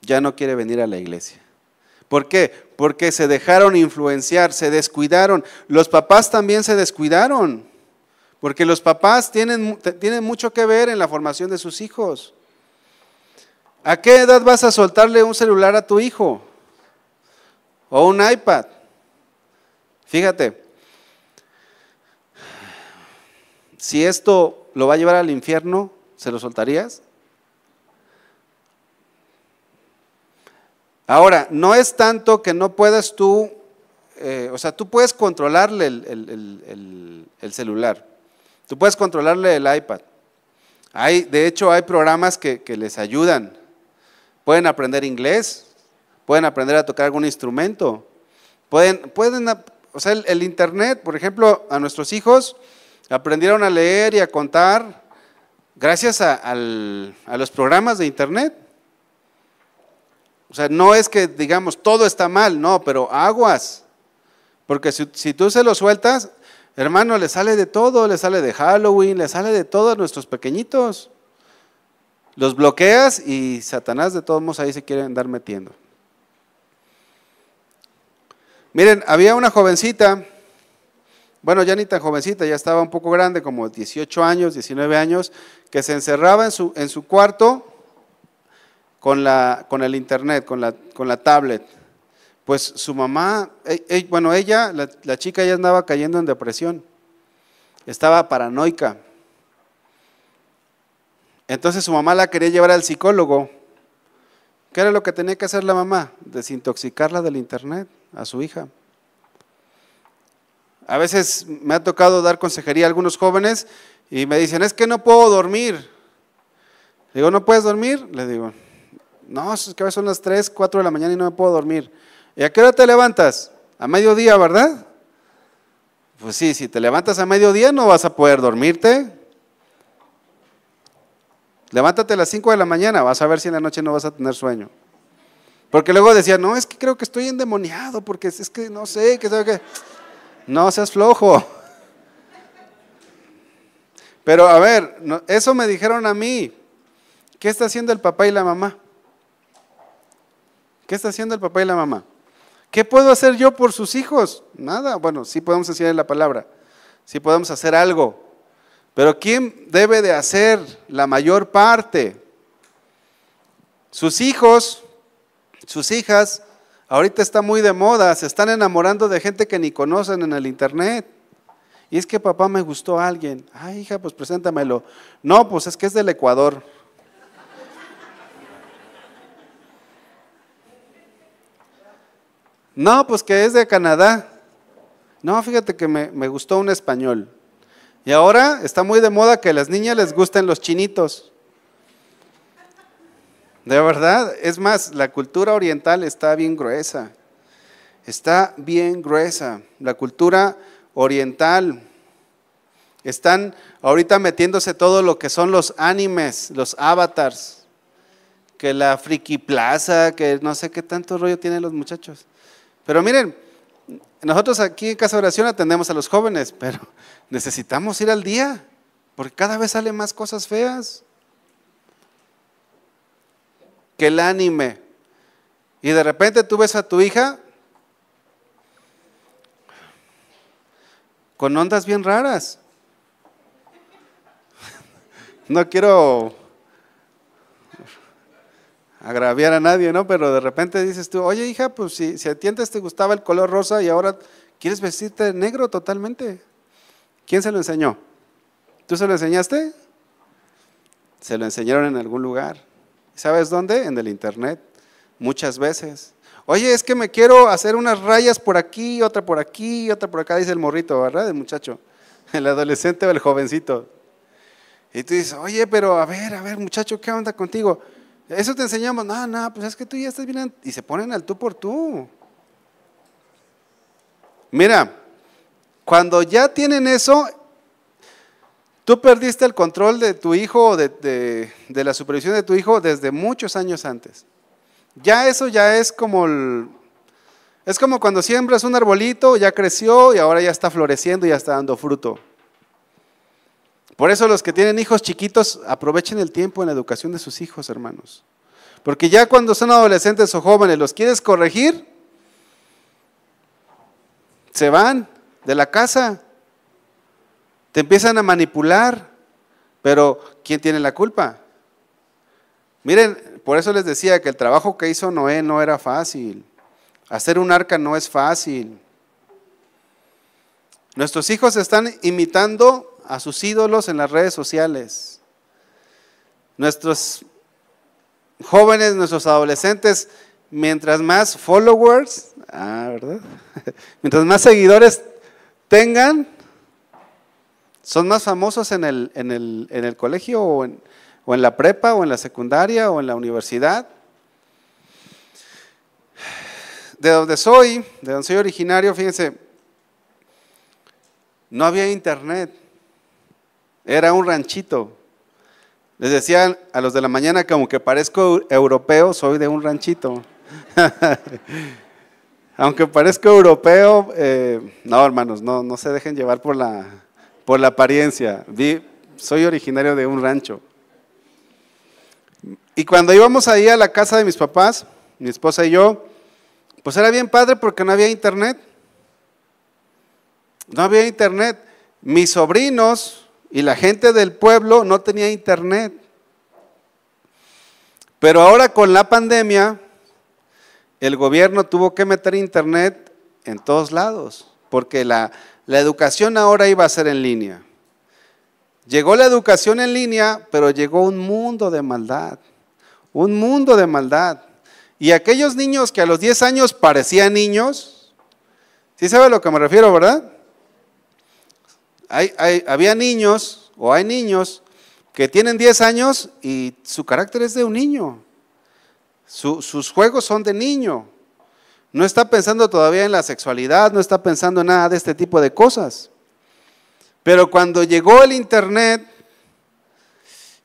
Ya no quiere venir a la iglesia. ¿Por qué? Porque se dejaron influenciar, se descuidaron. Los papás también se descuidaron, porque los papás tienen, tienen mucho que ver en la formación de sus hijos. ¿A qué edad vas a soltarle un celular a tu hijo? O un iPad. Fíjate, si esto lo va a llevar al infierno, ¿se lo soltarías? Ahora, no es tanto que no puedas tú, eh, o sea, tú puedes controlarle el, celular, tú puedes controlarle el iPad. Hay, de hecho, hay programas que, les ayudan. Pueden aprender inglés, pueden aprender a tocar algún instrumento, pueden, pueden o sea, el, Internet, por ejemplo, a nuestros hijos aprendieron a leer y a contar gracias a los programas de Internet. O sea, no es que digamos todo está mal, no, pero aguas. Porque si, tú se lo sueltas, hermano, le sale de todo, le sale de Halloween, le sale de todos nuestros pequeñitos. Los bloqueas y Satanás de todos modos ahí se quiere andar metiendo. Miren, había una jovencita, bueno, ya ni tan jovencita, ya estaba un poco grande, como 18 años, 19 años, que se encerraba en su, en su cuarto con, la, con el internet, con la, con la tablet. Pues su mamá, e, e, bueno, ella, la, la chica ya andaba cayendo en depresión, estaba paranoica. Entonces su mamá la quería llevar al psicólogo. ¿Qué era lo que tenía que hacer la mamá? Desintoxicarla del internet a su hija. A veces me ha tocado dar consejería a algunos jóvenes y me dicen, es que no puedo dormir. Digo, ¿no puedes dormir? Le digo, no, es que a veces son las 3, 4 de la mañana y no me puedo dormir. ¿Y a qué hora te levantas? A mediodía, ¿verdad? Pues sí, si te levantas a mediodía no vas a poder dormirte. Levántate a las 5 de la mañana, vas a ver si en la noche no vas a tener sueño. Porque luego decía, no, es que creo que estoy endemoniado, porque es que no sé, que sabe que... No seas flojo. Pero a ver, eso me dijeron a mí. ¿Qué está haciendo el papá y la mamá? ¿Qué está haciendo el papá y la mamá? ¿Qué puedo hacer yo por sus hijos? Nada. Bueno, sí podemos decir la palabra. Sí podemos hacer algo. Pero ¿quién debe de hacer la mayor parte? Sus hijos, sus hijas, ahorita está muy de moda, se están enamorando de gente que ni conocen en el internet. Y es que papá me gustó a alguien. Ay, hija, pues preséntamelo. No, pues es que es del Ecuador. No, pues que es de Canadá. No, fíjate que me, gustó un español. Y ahora está muy de moda que a las niñas les gusten los chinitos. De verdad, es más, la cultura oriental está bien gruesa. Está bien gruesa. La cultura oriental. Están ahorita metiéndose todo lo que son los animes, los avatars. Que la friki plaza, que no sé qué tanto rollo tienen los muchachos. Pero miren, nosotros aquí en Casa de Oración atendemos a los jóvenes, pero necesitamos ir al día, porque cada vez salen más cosas feas. Que el anime. Y de repente tú ves a tu hija con ondas bien raras. No quiero agraviar a nadie, ¿no? Pero de repente dices tú, oye hija, pues si, si a ti antes te gustaba el color rosa y ahora quieres vestirte de negro totalmente. ¿Quién se lo enseñó? ¿Tú se lo enseñaste? Se lo enseñaron en algún lugar. ¿Sabes dónde? En el internet. Muchas veces. Oye, es que me quiero hacer unas rayas por aquí, otra por aquí, otra por acá, dice el morrito, ¿verdad? El muchacho, el adolescente o el jovencito. Y tú dices, oye, pero a ver, a ver, muchacho, ¿qué onda contigo? Eso te enseñamos, no, no, pues es que tú ya estás bien. Y se ponen al tú por tú. Mira, cuando ya tienen eso, tú perdiste el control de tu hijo o de, la supervisión de tu hijo desde muchos años antes. Ya eso ya es como el, es como cuando siembras un arbolito, ya creció y ahora ya está floreciendo y ya está dando fruto. Por eso los que tienen hijos chiquitos aprovechen el tiempo en la educación de sus hijos, hermanos. Porque ya cuando son adolescentes o jóvenes los quieres corregir, se van de la casa, te empiezan a manipular, pero ¿quién tiene la culpa? Miren, por eso les decía que el trabajo que hizo Noé no era fácil. Hacer un arca no es fácil. Nuestros hijos están imitando a sus ídolos en las redes sociales. Nuestros jóvenes, nuestros adolescentes, mientras más followers, ah, ¿verdad? mientras más seguidores tengan, son más famosos en el, en el, en el colegio o en, o en la prepa o en la secundaria o en la universidad. De donde soy, de donde soy originario, fíjense, no había internet, era un ranchito. Les decían a los de la mañana que aunque parezco europeo, soy de un ranchito. aunque parezco europeo, eh, no hermanos, no, no se dejen llevar por la, por la apariencia. soy originario de un rancho. Y cuando íbamos ahí a la casa de mis papás, mi esposa y yo, pues era bien padre porque no había internet. No había internet. Mis sobrinos y la gente del pueblo no tenía internet. Pero ahora con la pandemia, el gobierno tuvo que meter internet en todos lados, porque la, la educación ahora iba a ser en línea. Llegó la educación en línea, pero llegó un mundo de maldad un mundo de maldad. Y aquellos niños que a los 10 años parecían niños, ¿sí sabe a lo que me refiero, verdad? Hay, había niños o hay niños que tienen 10 años y su carácter es de un niño. sus juegos son de niño. No está pensando todavía en la sexualidad, no está pensando en nada de este tipo de cosas. Pero cuando llegó el Internet,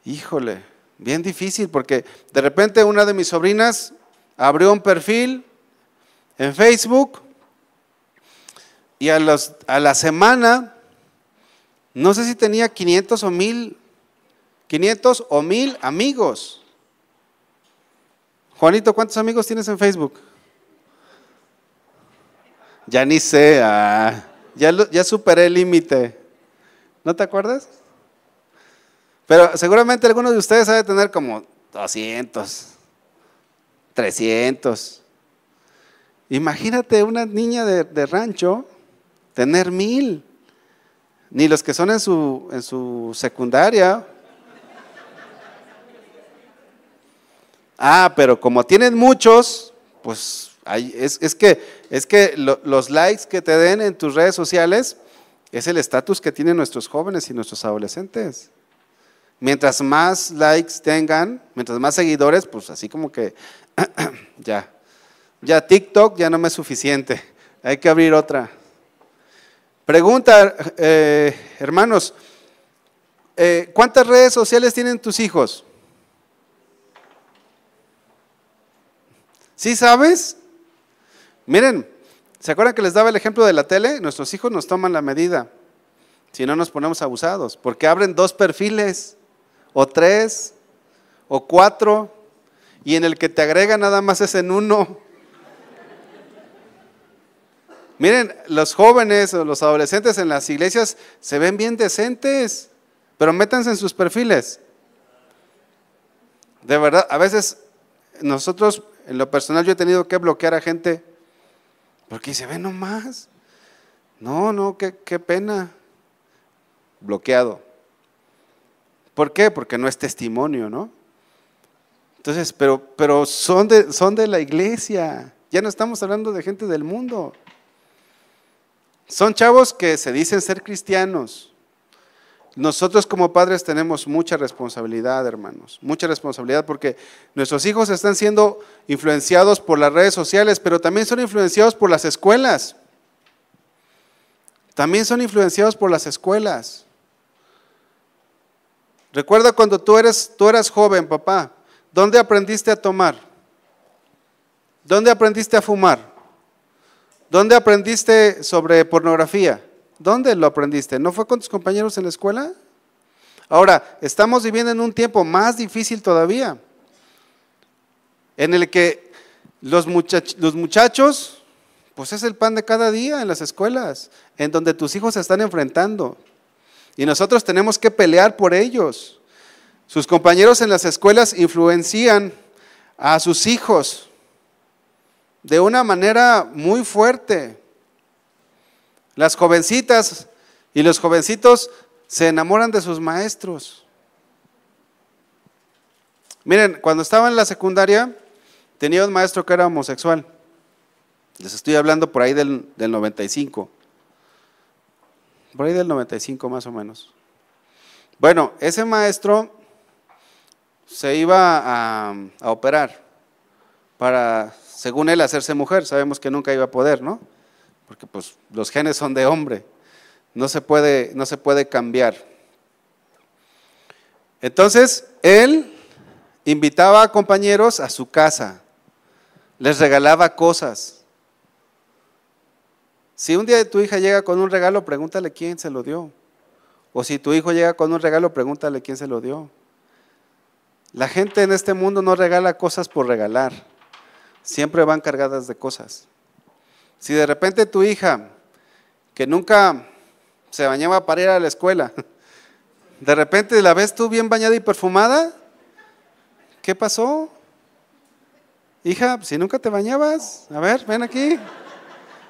híjole, Bien difícil porque de repente una de mis sobrinas abrió un perfil en Facebook y a, la semana, no sé si tenía 500 o 1000, 500 o 1000 amigos. Juanito, ¿cuántos amigos tienes en Facebook? Ya ni sé, ah, ya, ya superé el límite. ¿No te acuerdas? Pero seguramente algunos de ustedes ha de tener como 200, 300. Imagínate una niña de, rancho tener mil. Ni los que son en su, en su secundaria. Ah, pero como tienen muchos, pues es, que, los likes que te den en tus redes sociales es el estatus que tienen nuestros jóvenes y nuestros adolescentes. Mientras más likes tengan, mientras más seguidores, pues así como que ya, ya TikTok ya no me es suficiente, hay que abrir otra. Pregunta, eh, hermanos, eh, ¿cuántas redes sociales tienen tus hijos? ¿Sí sabes? Miren, ¿se acuerdan que les daba el ejemplo de la tele? Nuestros hijos nos toman la medida, si no nos ponemos abusados, porque abren dos perfiles o tres, o cuatro, y en el que te agrega nada más es en uno. Miren, los jóvenes o los adolescentes en las iglesias se ven bien decentes, pero métanse en sus perfiles. De verdad, a veces nosotros, en lo personal, yo he tenido que bloquear a gente porque se ve nomás. No, no, qué, qué pena. Bloqueado. ¿Por qué? Porque no es testimonio, ¿no? Entonces, pero, pero son, de, son de la iglesia. Ya no estamos hablando de gente del mundo. Son chavos que se dicen ser cristianos. Nosotros como padres tenemos mucha responsabilidad, hermanos, mucha responsabilidad porque nuestros hijos están siendo influenciados por las redes sociales, pero también son influenciados por las escuelas. También son influenciados por las escuelas. Recuerda cuando tú, eres, tú eras joven, papá, ¿dónde aprendiste a tomar? ¿Dónde aprendiste a fumar? ¿Dónde aprendiste sobre pornografía? ¿Dónde lo aprendiste? ¿No fue con tus compañeros en la escuela? Ahora, estamos viviendo en un tiempo más difícil todavía, en el que los, muchachos, pues es el pan de cada día en las escuelas, en donde tus hijos se están enfrentando. Y nosotros tenemos que pelear por ellos. Sus compañeros en las escuelas influencian a sus hijos de una manera muy fuerte. Las jovencitas y los jovencitos se enamoran de sus maestros. Miren, cuando estaba en la secundaria, tenía un maestro que era homosexual. Les estoy hablando por ahí del, 95. Por ahí del 95 más o menos. Bueno, ese maestro se iba a, a operar para según él, hacerse mujer. Sabemos que nunca iba a poder, ¿no? Porque pues los genes son de hombre. No se puede, no se puede cambiar. Entonces, él invitaba a compañeros a su casa, les regalaba cosas. Si un día tu hija llega con un regalo, pregúntale quién se lo dio. O si tu hijo llega con un regalo, pregúntale quién se lo dio. La gente en este mundo no regala cosas por regalar siempre van cargadas de cosas. Si de repente tu hija, que nunca se bañaba para ir a la escuela, de repente la ves tú bien bañada y perfumada, ¿qué pasó? Hija, si nunca te bañabas, a ver, ven aquí.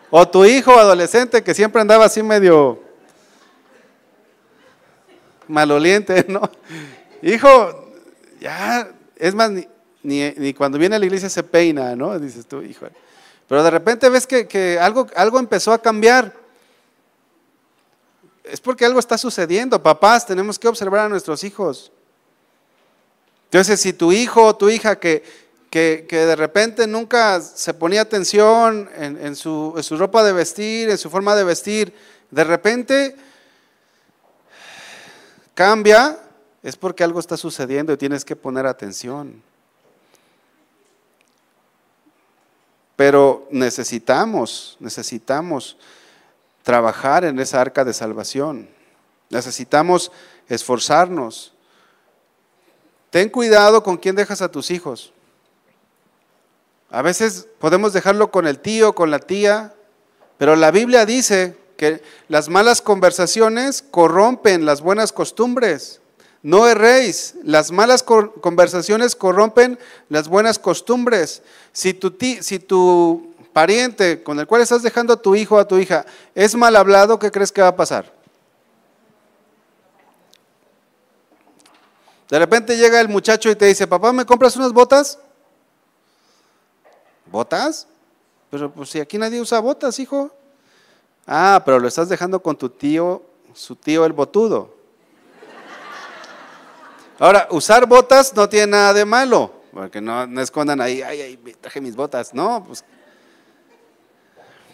O tu hijo adolescente que siempre andaba así medio maloliente, ¿no? Hijo, ya, es más, ni, cuando viene a la iglesia se peina, ¿no? Dices tú, hijo. Pero de repente ves que, algo, algo empezó a cambiar. Es porque algo está sucediendo. Papás, tenemos que observar a nuestros hijos. Entonces, si tu hijo o tu hija que, que, de repente nunca se ponía atención en, su, en su ropa de vestir, en su forma de vestir, de repente cambia, es porque algo está sucediendo y tienes que poner atención. Pero necesitamos, necesitamos trabajar en esa arca de salvación. Necesitamos esforzarnos. Ten cuidado con quién dejas a tus hijos. A veces podemos dejarlo con el tío, con la tía, pero la Biblia dice que las malas conversaciones corrompen las buenas costumbres. No erréis, las malas conversaciones corrompen las buenas costumbres. Si tu, si tu pariente con el cual estás dejando a tu hijo o a tu hija es mal hablado, ¿qué crees que va a pasar? De repente llega el muchacho y te dice, papá, ¿me compras unas botas? ¿Botas? Pero pues si aquí nadie usa botas, hijo. Ah, pero lo estás dejando con tu tío, su tío el botudo. Ahora, usar botas no tiene nada de malo, porque no, escondan ahí, ay, ay, traje mis botas, no, pues.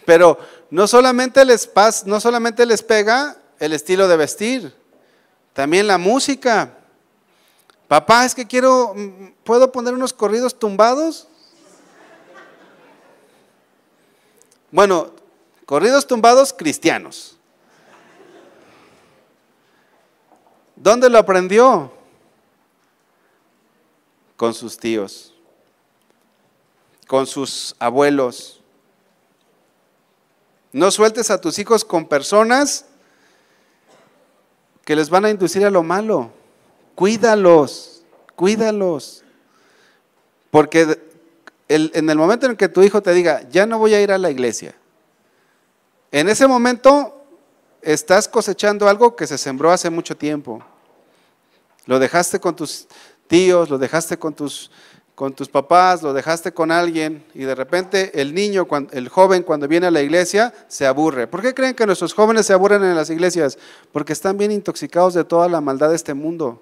Pero no solamente, les pas, no solamente les pega el estilo de vestir, también la música. Papá, es que quiero, mm, ¿puedo poner unos corridos tumbados? Bueno, corridos tumbados cristianos. ¿Dónde lo aprendió? Con sus tíos, con sus abuelos. No sueltes a tus hijos con personas que les van a inducir a lo malo. Cuídalos, cuídalos. Porque en el momento en que tu hijo te diga, ya no voy a ir a la iglesia, en ese momento estás cosechando algo que se sembró hace mucho tiempo. Lo dejaste con tus tíos, lo dejaste con tus, con tus papás, lo dejaste con alguien y de repente el niño, el joven cuando viene a la iglesia se aburre. ¿Por qué creen que nuestros jóvenes se aburren en las iglesias? Porque están bien intoxicados de toda la maldad de este mundo.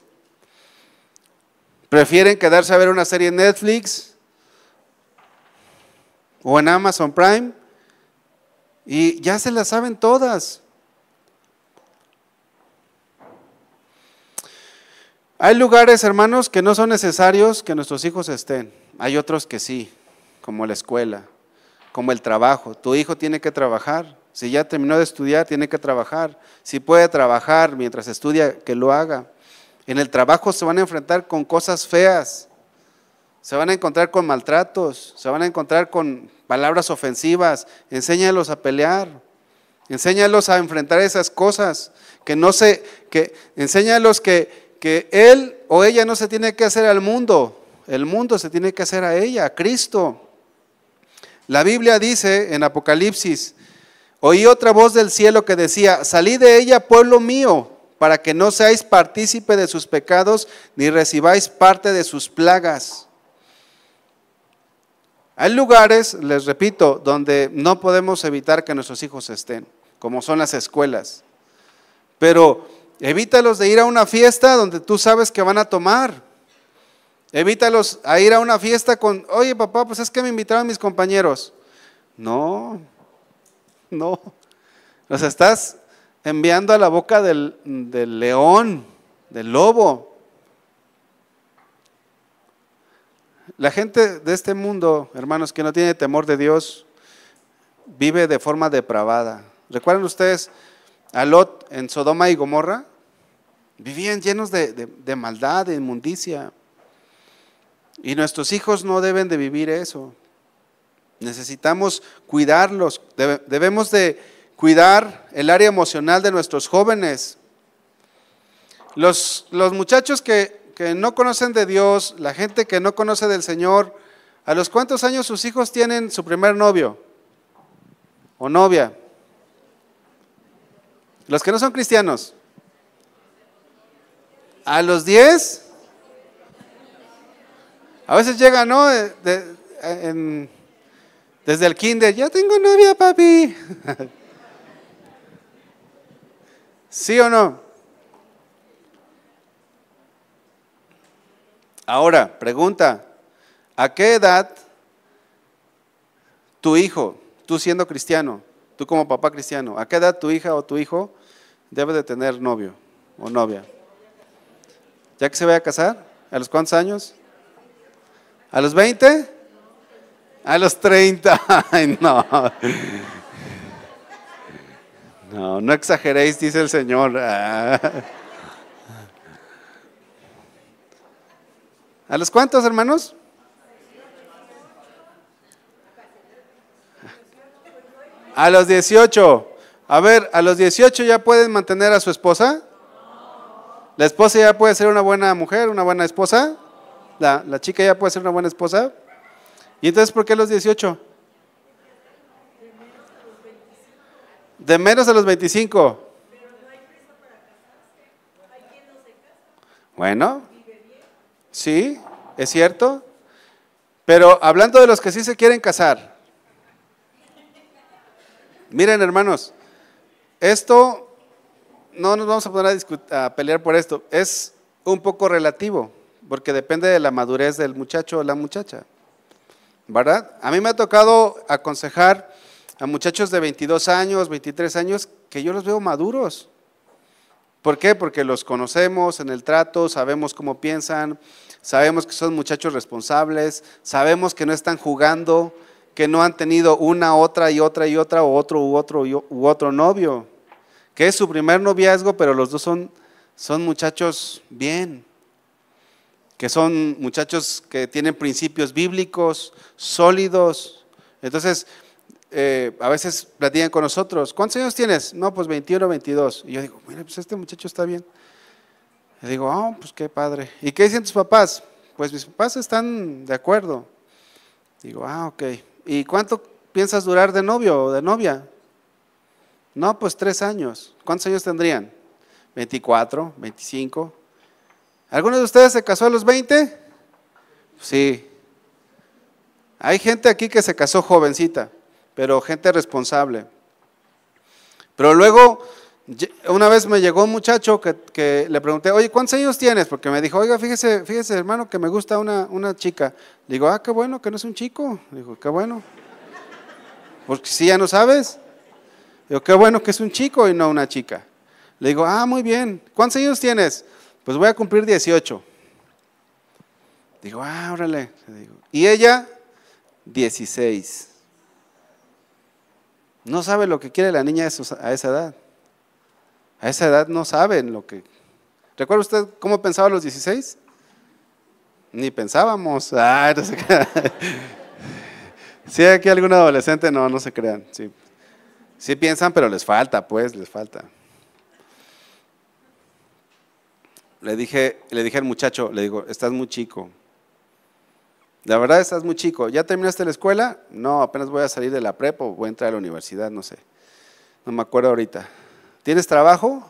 Prefieren quedarse a ver una serie en Netflix o en Amazon Prime y ya se las saben todas. Hay lugares, hermanos, que no son necesarios que nuestros hijos estén. Hay otros que sí. como la escuela, como el trabajo. Tu hijo tiene que trabajar. Si ya terminó de estudiar, tiene que trabajar. Si puede trabajar mientras estudia, que lo haga. En el trabajo se van a enfrentar con cosas feas. Se van a encontrar con maltratos, se van a encontrar con palabras ofensivas. Enséñalos a pelear. Enséñalos a enfrentar esas cosas. Que no se, que enséñalos que, que él o ella no se tiene que hacer al mundo. El mundo se tiene que hacer a ella, a Cristo. La Biblia dice en Apocalipsis, oí otra voz del cielo que decía, salí de ella, pueblo mío, para que no seáis partícipe de sus pecados, ni recibáis parte de sus plagas. Hay lugares, les repito, donde no podemos evitar que nuestros hijos estén, como son las escuelas. Pero evítalos de ir a una fiesta donde tú sabes que van a tomar. Evítalos a ir a una fiesta con, oye papá, pues es que me invitaron mis compañeros. No, no. Los estás enviando a la boca del, león, del lobo. La gente de este mundo, hermanos, que no tiene temor de Dios, vive de forma depravada. ¿Recuerdan ustedes a Lot en Sodoma y Gomorra? Vivían llenos de, de maldad, de inmundicia. Y nuestros hijos no deben de vivir eso. Necesitamos cuidarlos. Debemos de cuidar el área emocional de nuestros jóvenes. Los, los muchachos que, que no conocen de Dios, la gente que no conoce del Señor, ¿a los cuántos años sus hijos tienen su primer novio o novia? Los que no son cristianos. ¿A los 10? A veces llega, ¿no? desde el kinder, ya tengo novia, papi. ¿Sí o no? Ahora, pregunta, ¿a qué edad tu hijo, tú siendo cristiano, tú como papá cristiano, ¿a qué edad tu hija o tu hijo debe de tener novio o novia? ¿Ya que se vaya a casar? ¿A los cuántos años? ¿A los 20? A los 30. Ay, no. No, no exageréis, dice el Señor. ¿A los cuántos, hermanos? A los 18. A ver, ¿a los 18 ya pueden mantener a su esposa? ¿La esposa ya puede ser una buena mujer, una buena esposa? ¿La, la chica ya puede ser una buena esposa? ¿Y entonces por qué los 18? De menos a los 25. Bueno, sí, es cierto. Pero hablando de los que sí se quieren casar, miren hermanos, esto no nos vamos a poner a, pelear por esto, es un poco relativo, porque depende de la madurez del muchacho o la muchacha. ¿Verdad? A mí me ha tocado aconsejar a muchachos de 22 años, 23 años, que yo los veo maduros. ¿Por qué? Porque los conocemos en el trato, sabemos cómo piensan, sabemos que son muchachos responsables, sabemos que no están jugando, que no han tenido una, otra y otra y otra, o otro u otro u otro novio, que es su primer noviazgo, pero los dos son, son muchachos bien, que son muchachos que tienen principios bíblicos sólidos. Entonces, eh, a veces platican con nosotros, ¿cuántos años tienes? No, pues 21 o 22. Y yo digo, mira, pues este muchacho está bien. Y digo, oh, pues qué padre. ¿Y qué dicen tus papás? Pues mis papás están de acuerdo. Digo, ah, ok. ¿Y cuánto piensas durar de novio o de novia? No, pues tres años. ¿Cuántos años tendrían? 24, 25. ¿Alguno de ustedes se casó a los 20? Sí. Hay gente aquí que se casó jovencita pero gente responsable. Pero luego, una vez me llegó un muchacho que, le pregunté, oye, ¿cuántos años tienes? Porque me dijo, oiga, fíjese, fíjese hermano, que me gusta una, una chica. Digo, ah, qué bueno que no es un chico. Le digo, qué bueno. Porque si ya no sabes. Digo, qué bueno que es un chico y no una chica. Le digo, ah, muy bien. ¿Cuántos años tienes? Pues voy a cumplir 18. Digo, ah, órale. Y ella 16. No sabe lo que quiere la niña a esa edad. A esa edad no saben lo que... ¿Recuerda usted cómo pensaba a los 16? Ni pensábamos. Ah, no Si hay aquí algún adolescente, no, no se crean. Sí. Sí piensan, pero les falta, pues, les falta. Le dije, le dije al muchacho, le digo, estás muy chico. La verdad estás muy chico. ¿Ya terminaste la escuela? No, apenas voy a salir de la prepa o voy a entrar a la universidad, no sé. No me acuerdo ahorita. ¿Tienes trabajo?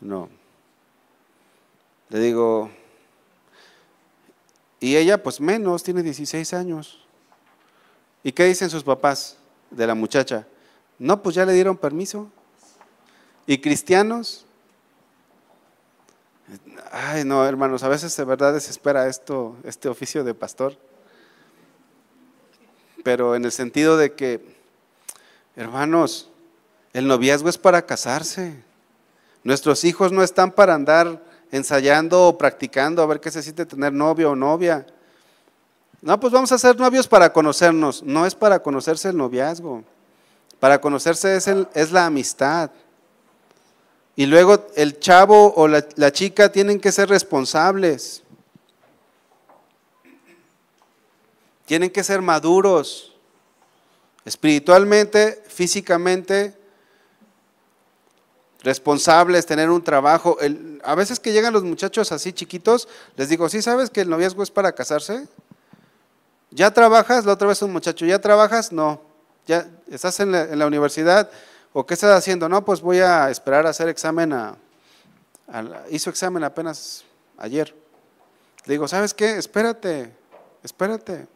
No. Le digo, y ella pues menos, tiene 16 años. ¿Y qué dicen sus papás de la muchacha? No, pues ya le dieron permiso. ¿Y cristianos? Ay, no, hermanos, a veces de verdad desespera esto, este oficio de pastor. Pero en el sentido de que, hermanos, el noviazgo es para casarse. Nuestros hijos no están para andar ensayando o practicando a ver qué se siente tener novio o novia. No, pues vamos a ser novios para conocernos. No es para conocerse el noviazgo. Para conocerse es, es la amistad. Y luego el chavo o la, la chica tienen que ser responsables. Tienen que ser maduros espiritualmente, físicamente, responsables, tener un trabajo. a veces que llegan los muchachos así chiquitos, les digo, ¿sí sabes que el noviazgo es para casarse? ¿Ya trabajas? La otra vez un muchacho, ¿ya trabajas? No. ¿Ya estás en la, universidad? ¿O qué estás haciendo? No, pues voy a esperar a hacer examen a, hizo examen apenas ayer. Le digo, ¿sabes qué? Espérate, espérate.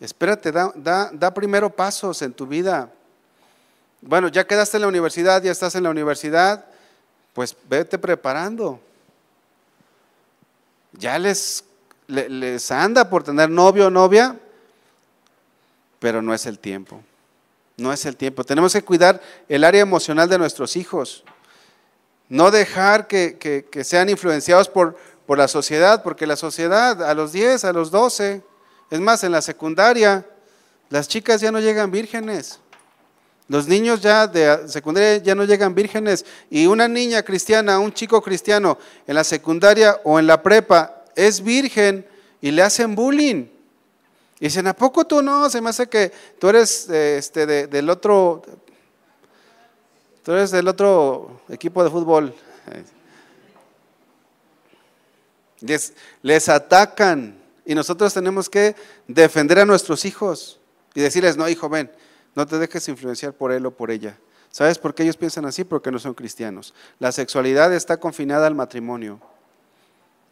Espérate, da, da, da primero pasos en tu vida. Bueno, ya quedaste en la universidad, ya estás en la universidad, pues vete preparando. Ya les, les anda por tener novio o novia, pero no es el tiempo. No es el tiempo. Tenemos que cuidar el área emocional de nuestros hijos. No dejar que, sean influenciados por, por la sociedad, porque la sociedad a los 10, a los 12, es más, en la secundaria, las chicas ya no llegan vírgenes. Los niños ya de secundaria ya no llegan vírgenes y una niña cristiana, un chico cristiano en la secundaria o en la prepa es virgen y le hacen bullying. Y dicen, ¿a poco tú no? Se me hace que tú eres este, del otro, tú eres del otro equipo de fútbol. Les, les atacan y nosotros tenemos que defender a nuestros hijos y decirles, no, hijo, ven, no te dejes influenciar por él o por ella. ¿Sabes por qué ellos piensan así? Porque no son cristianos. La sexualidad está confinada al matrimonio.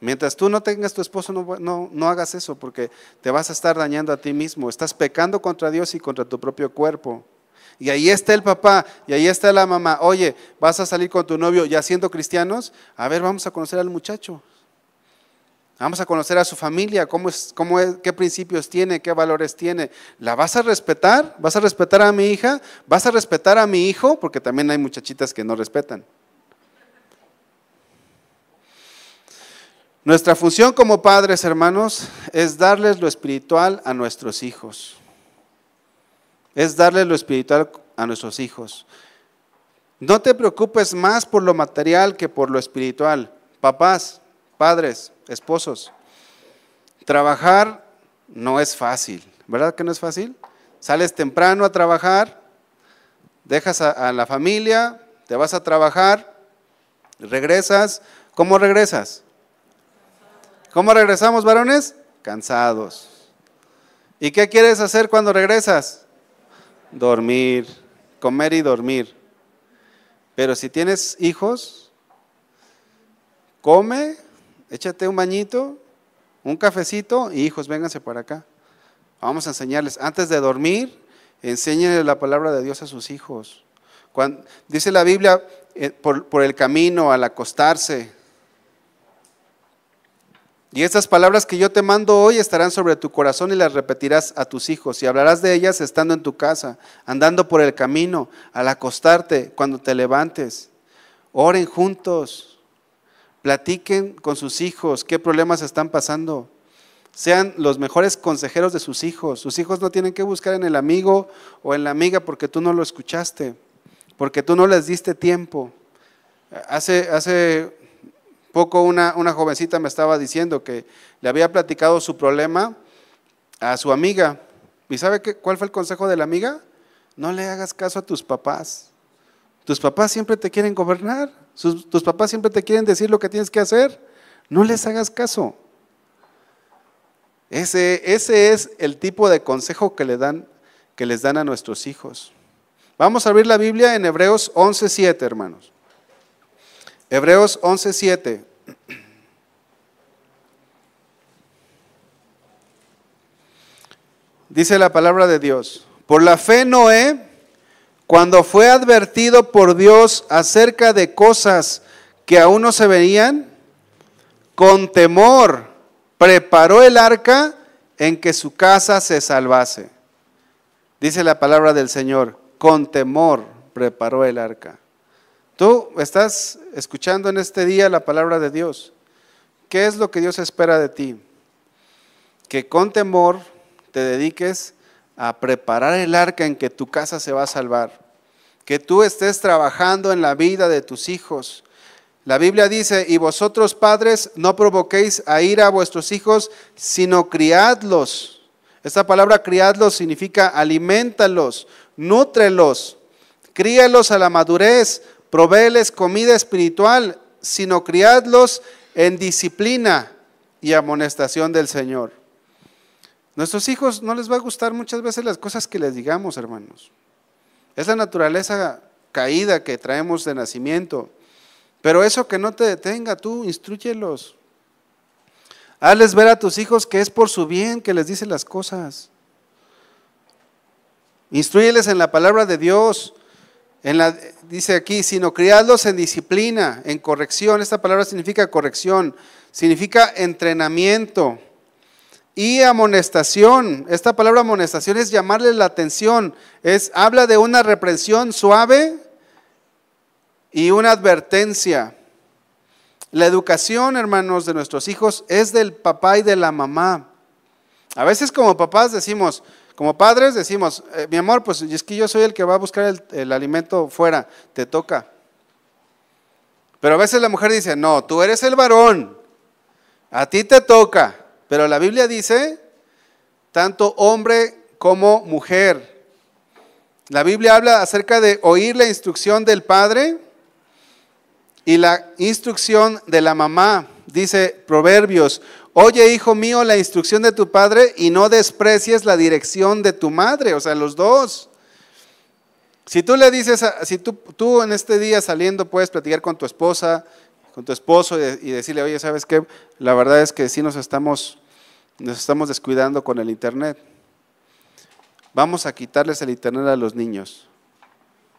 Mientras tú no tengas tu esposo, no, no, hagas eso porque te vas a estar dañando a ti mismo. Estás pecando contra Dios y contra tu propio cuerpo. Y ahí está el papá y ahí está la mamá. Oye, vas a salir con tu novio ya siendo cristianos. A ver, vamos a conocer al muchacho. Vamos a conocer a su familia, cómo es, cómo es, qué principios tiene, qué valores tiene. ¿La vas a respetar? ¿Vas a respetar a mi hija? ¿Vas a respetar a mi hijo? Porque también hay muchachitas que no respetan. Nuestra función como padres, hermanos, es darles lo espiritual a nuestros hijos. Es darles lo espiritual a nuestros hijos. No te preocupes más por lo material que por lo espiritual. Papás, padres, esposos, trabajar no es fácil, ¿verdad que no es fácil? Sales temprano a trabajar, dejas a, la familia, te vas a trabajar, regresas, ¿cómo regresas? ¿Cómo regresamos, varones? Cansados. ¿Y qué quieres hacer cuando regresas? Dormir, comer y dormir. Pero si tienes hijos, come, échate un bañito, un cafecito y hijos, vénganse para acá. Vamos a enseñarles, antes de dormir, enséñenle la palabra de Dios a sus hijos. Dice la Biblia, eh, por el camino, al acostarse. Y estas palabras que yo te mando hoy estarán sobre tu corazón y las repetirás a tus hijos y hablarás de ellas estando en tu casa, andando por el camino, al acostarte, cuando te levantes. Oren juntos, Platiquen con sus hijos qué problemas están pasando. sean los mejores consejeros de sus hijos. Sus hijos no tienen que buscar en el amigo o en la amiga porque tú no lo escuchaste, porque tú no les diste tiempo. Hace, hace poco una, una jovencita me estaba diciendo que le había platicado su problema a su amiga. ¿Y sabe qué, cuál fue el consejo de la amiga? No le hagas caso a tus papás. Tus papás siempre te quieren gobernar. tus papás siempre te quieren decir lo que tienes que hacer. No les hagas caso. Ese, ese es el tipo de consejo que, le dan, que les dan a nuestros hijos. Vamos a abrir la Biblia en Hebreos 11.7, hermanos. Hebreos 11.7. Dice la palabra de Dios. Por la fe Noé, cuando fue advertido por Dios acerca de cosas que aún no se veían, con temor preparó el arca en que su casa se salvase. Dice la palabra del Señor, con temor preparó el arca. Tú estás escuchando en este día la palabra de Dios. ¿Qué es lo que Dios espera de ti? Que con temor te dediques a preparar el arca en que tu casa se va a salvar. Que tú estés trabajando en la vida de tus hijos, la Biblia dice, y vosotros padres no provoquéis a ira a vuestros hijos, sino criadlos. Esta palabra criadlos significa alimentalos, nútrelos, críalos a la madurez, provéeles comida espiritual, sino criadlos en disciplina y amonestación del Señor. Nuestros hijos no les va a gustar muchas veces las cosas que les digamos, hermanos. Es la naturaleza caída que traemos de nacimiento. Pero eso que no te detenga, tú instruyelos. Hazles ver a tus hijos que es por su bien que les dice las cosas. Instruyeles en la palabra de Dios. Dice aquí, sino criadlos en disciplina, en corrección. Esta palabra significa corrección, significa entrenamiento y amonestación. Esta palabra amonestación es llamarle la atención. Es, habla de una reprensión suave y una advertencia. La educación, hermanos, de nuestros hijos es del papá y de la mamá. A veces como papás decimos, como padres decimos, eh, mi amor, pues es que yo soy el que va a buscar el, el alimento fuera, te toca. Pero a veces la mujer dice, no, tú eres el varón, a ti te toca. Pero la Biblia dice, tanto hombre como mujer. La Biblia habla acerca de oír la instrucción del padre y la instrucción de la mamá, dice Proverbios, oye hijo mío la instrucción de tu padre y no desprecies la dirección de tu madre, o sea, los dos. Si tú le dices, si tú, tú en este día saliendo puedes platicar con tu esposa, con tu esposo y, decirle, oye, ¿sabes qué? La verdad es que sí nos estamos, nos estamos descuidando con el Internet. Vamos a quitarles el Internet a los niños.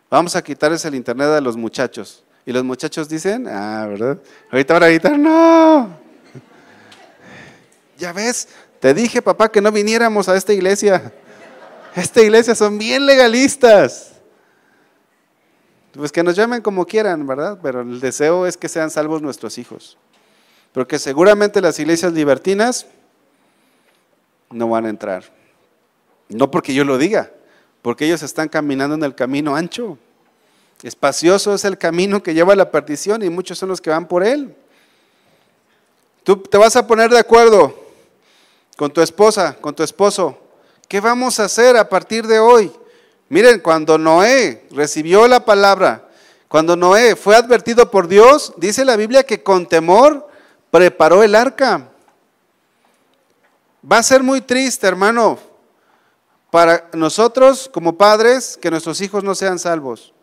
Vamos a quitarles el Internet a los muchachos. Y los muchachos dicen, ah, ¿verdad? Ahorita van a gritar, no. Ya ves, te dije, papá, que no viniéramos a esta iglesia. Esta iglesia son bien legalistas. Pues que nos llamen como quieran, ¿verdad? Pero el deseo es que sean salvos nuestros hijos. Porque seguramente las iglesias libertinas no van a entrar. No porque yo lo diga, porque ellos están caminando en el camino ancho. Espacioso es el camino que lleva a la perdición y muchos son los que van por él. Tú te vas a poner de acuerdo con tu esposa, con tu esposo. ¿Qué vamos a hacer a partir de hoy? Miren, cuando Noé recibió la palabra, cuando Noé fue advertido por Dios, dice la Biblia que con temor preparó el arca. Va a ser muy triste, hermano, para nosotros como padres que nuestros hijos no sean salvos.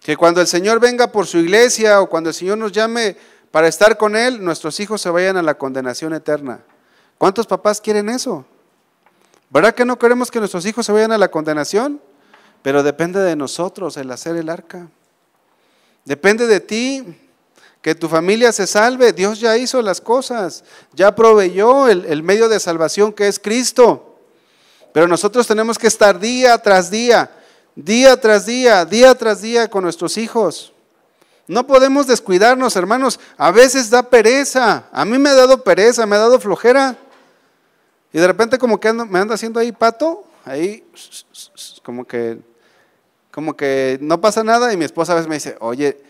Que cuando el Señor venga por su iglesia o cuando el Señor nos llame para estar con Él, nuestros hijos se vayan a la condenación eterna. ¿Cuántos papás quieren eso? ¿Verdad que no queremos que nuestros hijos se vayan a la condenación? Pero depende de nosotros el hacer el arca. Depende de ti que tu familia se salve. Dios ya hizo las cosas, ya proveyó el, el medio de salvación que es Cristo. Pero nosotros tenemos que estar día tras día día tras día, día tras día con nuestros hijos. No podemos descuidarnos, hermanos. A veces da pereza. A mí me ha dado pereza, me ha dado flojera. Y de repente como que me anda haciendo ahí pato, ahí como que, como que no pasa nada y mi esposa a veces me dice, oye,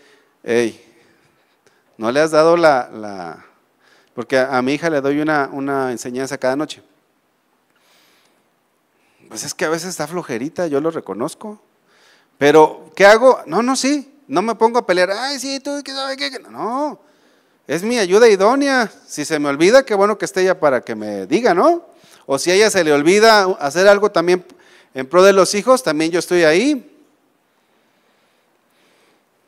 hey, no le has dado la, porque a, mi hija le doy una, una enseñanza cada noche. Pues es que a veces está flojerita, yo lo reconozco. Pero, ¿qué hago? No, no, sí. No me pongo a pelear. Ay, sí, tú, ¿qué sabes qué? No, es mi ayuda idónea. Si se me olvida, qué bueno que esté ella para que me diga, ¿no? O si a ella se le olvida hacer algo también en pro de los hijos, también yo estoy ahí.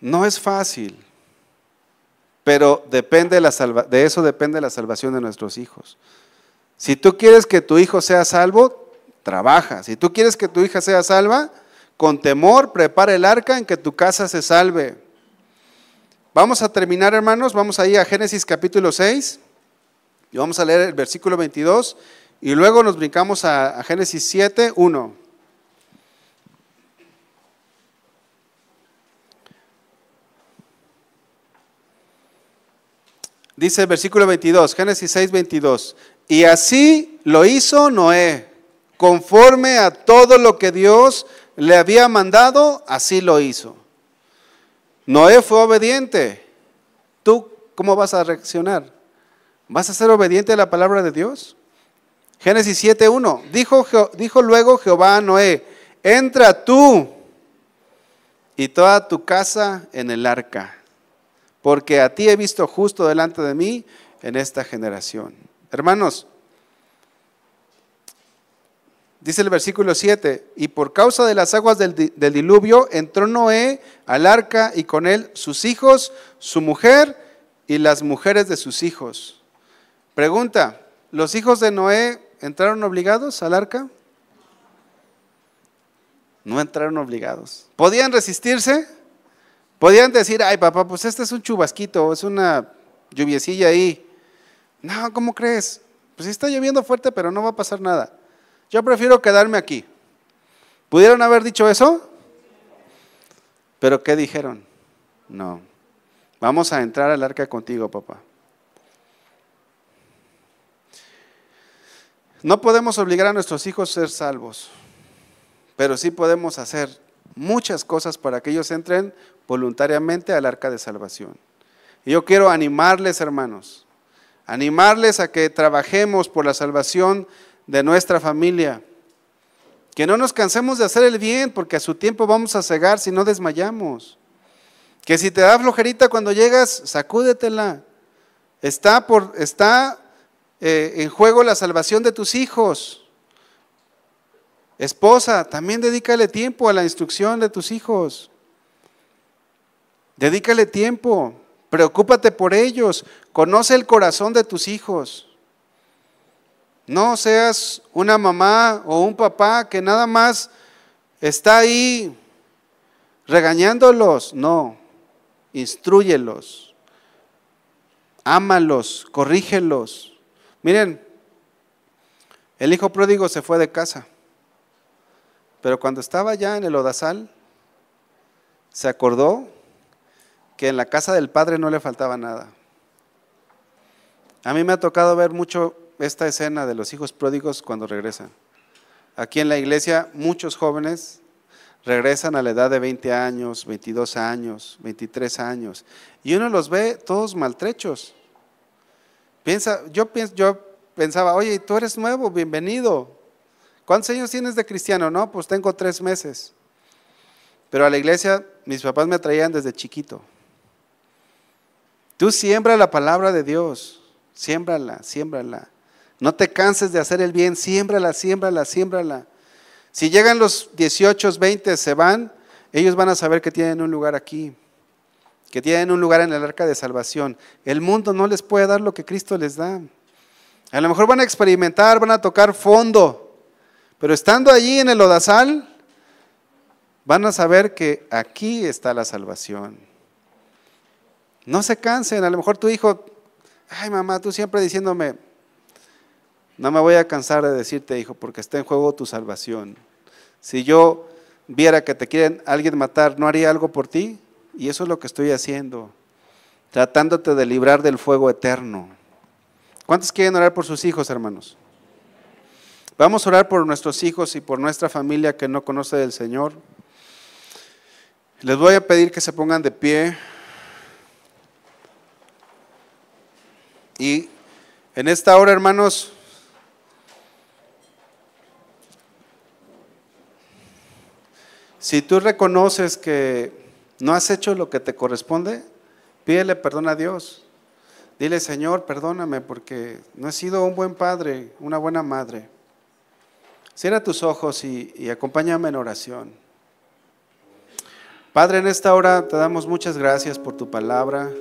No es fácil, pero depende de eso depende la salvación de nuestros hijos. Si tú quieres que tu hijo sea salvo, trabaja. Si tú quieres que tu hija sea salva, con temor prepara el arca en que tu casa se salve. Vamos a terminar, hermanos, vamos ahí a Génesis capítulo 6 y vamos a leer el versículo 22 y luego nos brincamos a, Génesis 7, 1. Dice el versículo 22, Génesis 6, 22. Y así lo hizo Noé, conforme a todo lo que Dios le había mandado, así lo hizo. Noé fue obediente. ¿Tú cómo vas a reaccionar? ¿Vas a ser obediente a la palabra de Dios? Génesis 7.1. Dijo, dijo luego Jehová a Noé, entra tú y toda tu casa en el arca, porque a ti he visto justo delante de mí en esta generación. Hermanos, Dice el versículo 7, y por causa de las aguas del, diluvio entró Noé al arca y con él sus hijos, su mujer y las mujeres de sus hijos. Pregunta, ¿los hijos de Noé entraron obligados al arca? No entraron obligados. ¿Podían resistirse? ¿Podían decir, ay papá, pues este es un chubasquito, es una lluviecilla ahí? No, ¿cómo crees? Pues está lloviendo fuerte, pero no va a pasar nada. Yo prefiero quedarme aquí. ¿Pudieron haber dicho eso? Pero ¿qué dijeron? No. Vamos a entrar al arca contigo, papá. No podemos obligar a nuestros hijos a ser salvos, pero sí podemos hacer muchas cosas para que ellos entren voluntariamente al arca de salvación. Y yo quiero animarles, hermanos, animarles a que trabajemos por la salvación de nuestra familia. Que no nos cansemos de hacer el bien, porque a su tiempo vamos a cegar si no desmayamos. Que si te da flojerita cuando llegas, sacúdetela. Está, por, está eh, en juego la salvación de tus hijos. Esposa, también dedícale tiempo a la instrucción de tus hijos. Dedícale tiempo, preocúpate por ellos, conoce el corazón de tus hijos. No seas una mamá o un papá que nada más está ahí regañándolos. No, instruyelos, ámalos, corrígelos. Miren, el hijo pródigo se fue de casa, pero cuando estaba ya en el odazal, se acordó que en la casa del padre no le faltaba nada. A mí me ha tocado ver mucho esta escena de los hijos pródigos cuando regresan. Aquí en la iglesia muchos jóvenes regresan a la edad de 20 años, 22 años, 23 años, y uno los ve todos maltrechos. Piensa, yo, yo pensaba, oye, tú eres nuevo, bienvenido. ¿Cuántos años tienes de cristiano? No, pues tengo tres meses. Pero a la iglesia mis papás me traían desde chiquito. Tú siembra la palabra de Dios, siémbrala, siémbrala. No te canses de hacer el bien, siémbrala, siémbrala, siémbrala. Si llegan los 18, 20, se van, ellos van a saber que tienen un lugar aquí, que tienen un lugar en el arca de salvación. El mundo no les puede dar lo que Cristo les da. A lo mejor van a experimentar, van a tocar fondo, pero estando allí en el odazal, van a saber que aquí está la salvación. No se cansen, a lo mejor tu hijo, ay mamá, tú siempre diciéndome, no me voy a cansar de decirte, hijo, porque está en juego tu salvación. Si yo viera que te quieren alguien matar, ¿no haría algo por ti? Y eso es lo que estoy haciendo, tratándote de librar del fuego eterno. ¿Cuántos quieren orar por sus hijos, hermanos? Vamos a orar por nuestros hijos y por nuestra familia que no conoce del Señor. Les voy a pedir que se pongan de pie. Y en esta hora, hermanos, si tú reconoces que no has hecho lo que te corresponde, pídele perdón a Dios. Dile, Señor, perdóname porque no he sido un buen padre, una buena madre. Cierra tus ojos y, acompáñame en oración. Padre, en esta hora te damos muchas gracias por tu palabra.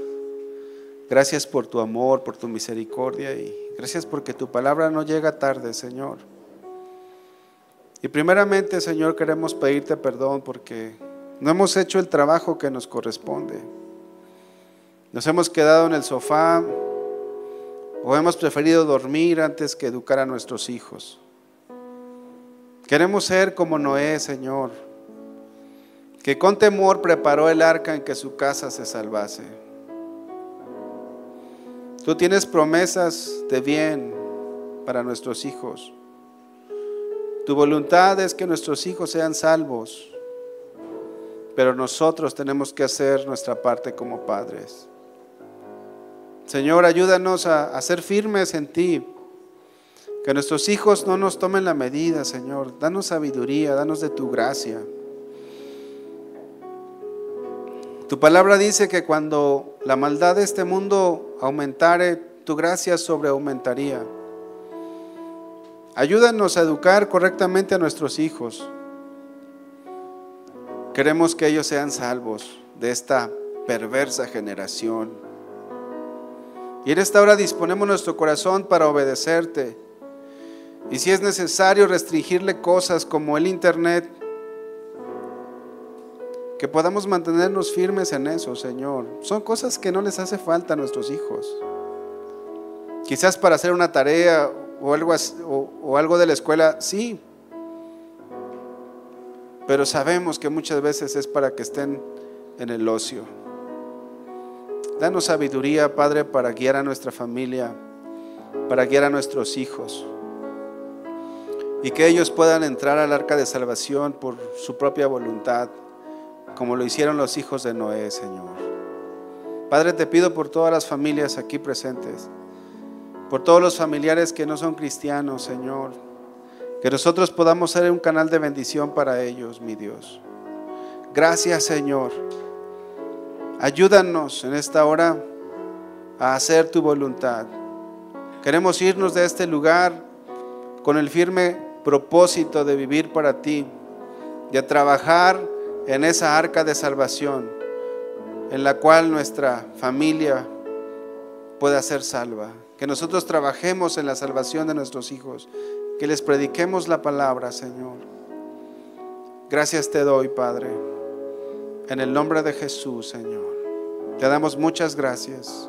Gracias por tu amor, por tu misericordia y gracias porque tu palabra no llega tarde, Señor. Y primeramente, Señor, queremos pedirte perdón porque no hemos hecho el trabajo que nos corresponde. Nos hemos quedado en el sofá o hemos preferido dormir antes que educar a nuestros hijos. Queremos ser como Noé, Señor, que con temor preparó el arca en que su casa se salvase. Tú tienes promesas de bien para nuestros hijos. Tu voluntad es que nuestros hijos sean salvos, pero nosotros tenemos que hacer nuestra parte como padres. Señor, ayúdanos a, ser firmes en ti que nuestros hijos no nos tomen la medida, Señor. Danos sabiduría, danos de tu gracia. Tu palabra dice que cuando la maldad de este mundo aumentare, tu gracia sobreaumentaría. Ayúdanos a educar correctamente a nuestros hijos. Queremos que ellos sean salvos de esta perversa generación. Y en esta hora disponemos nuestro corazón para obedecerte y si es necesario restringirle cosas como el Internet, que podamos mantenernos firmes en eso, Señor. Son cosas que no les hace falta a nuestros hijos. Quizás para hacer una tarea o algo, o algo de la escuela, sí. Pero sabemos que muchas veces es para que estén en el ocio. Danos sabiduría, Padre, para guiar a nuestra familia, para guiar a nuestros hijos y que ellos puedan entrar al arca de salvación por su propia voluntad, como lo hicieron los hijos de Noé, Señor. Padre, te pido por todas las familias aquí presentes, por todos los familiares que no son cristianos, Señor, que nosotros podamos ser un canal de bendición para ellos, mi Dios. Gracias, Señor. Ayúdanos en esta hora a hacer tu voluntad. Queremos irnos de este lugar con el firme propósito de vivir para ti, de trabajar en esa arca de salvación en la cual nuestra familia pueda ser salva. Que nosotros trabajemos en la salvación de nuestros hijos, que les prediquemos la palabra, Señor. Gracias te doy, Padre, en el nombre de Jesús, Señor. Te damos muchas gracias.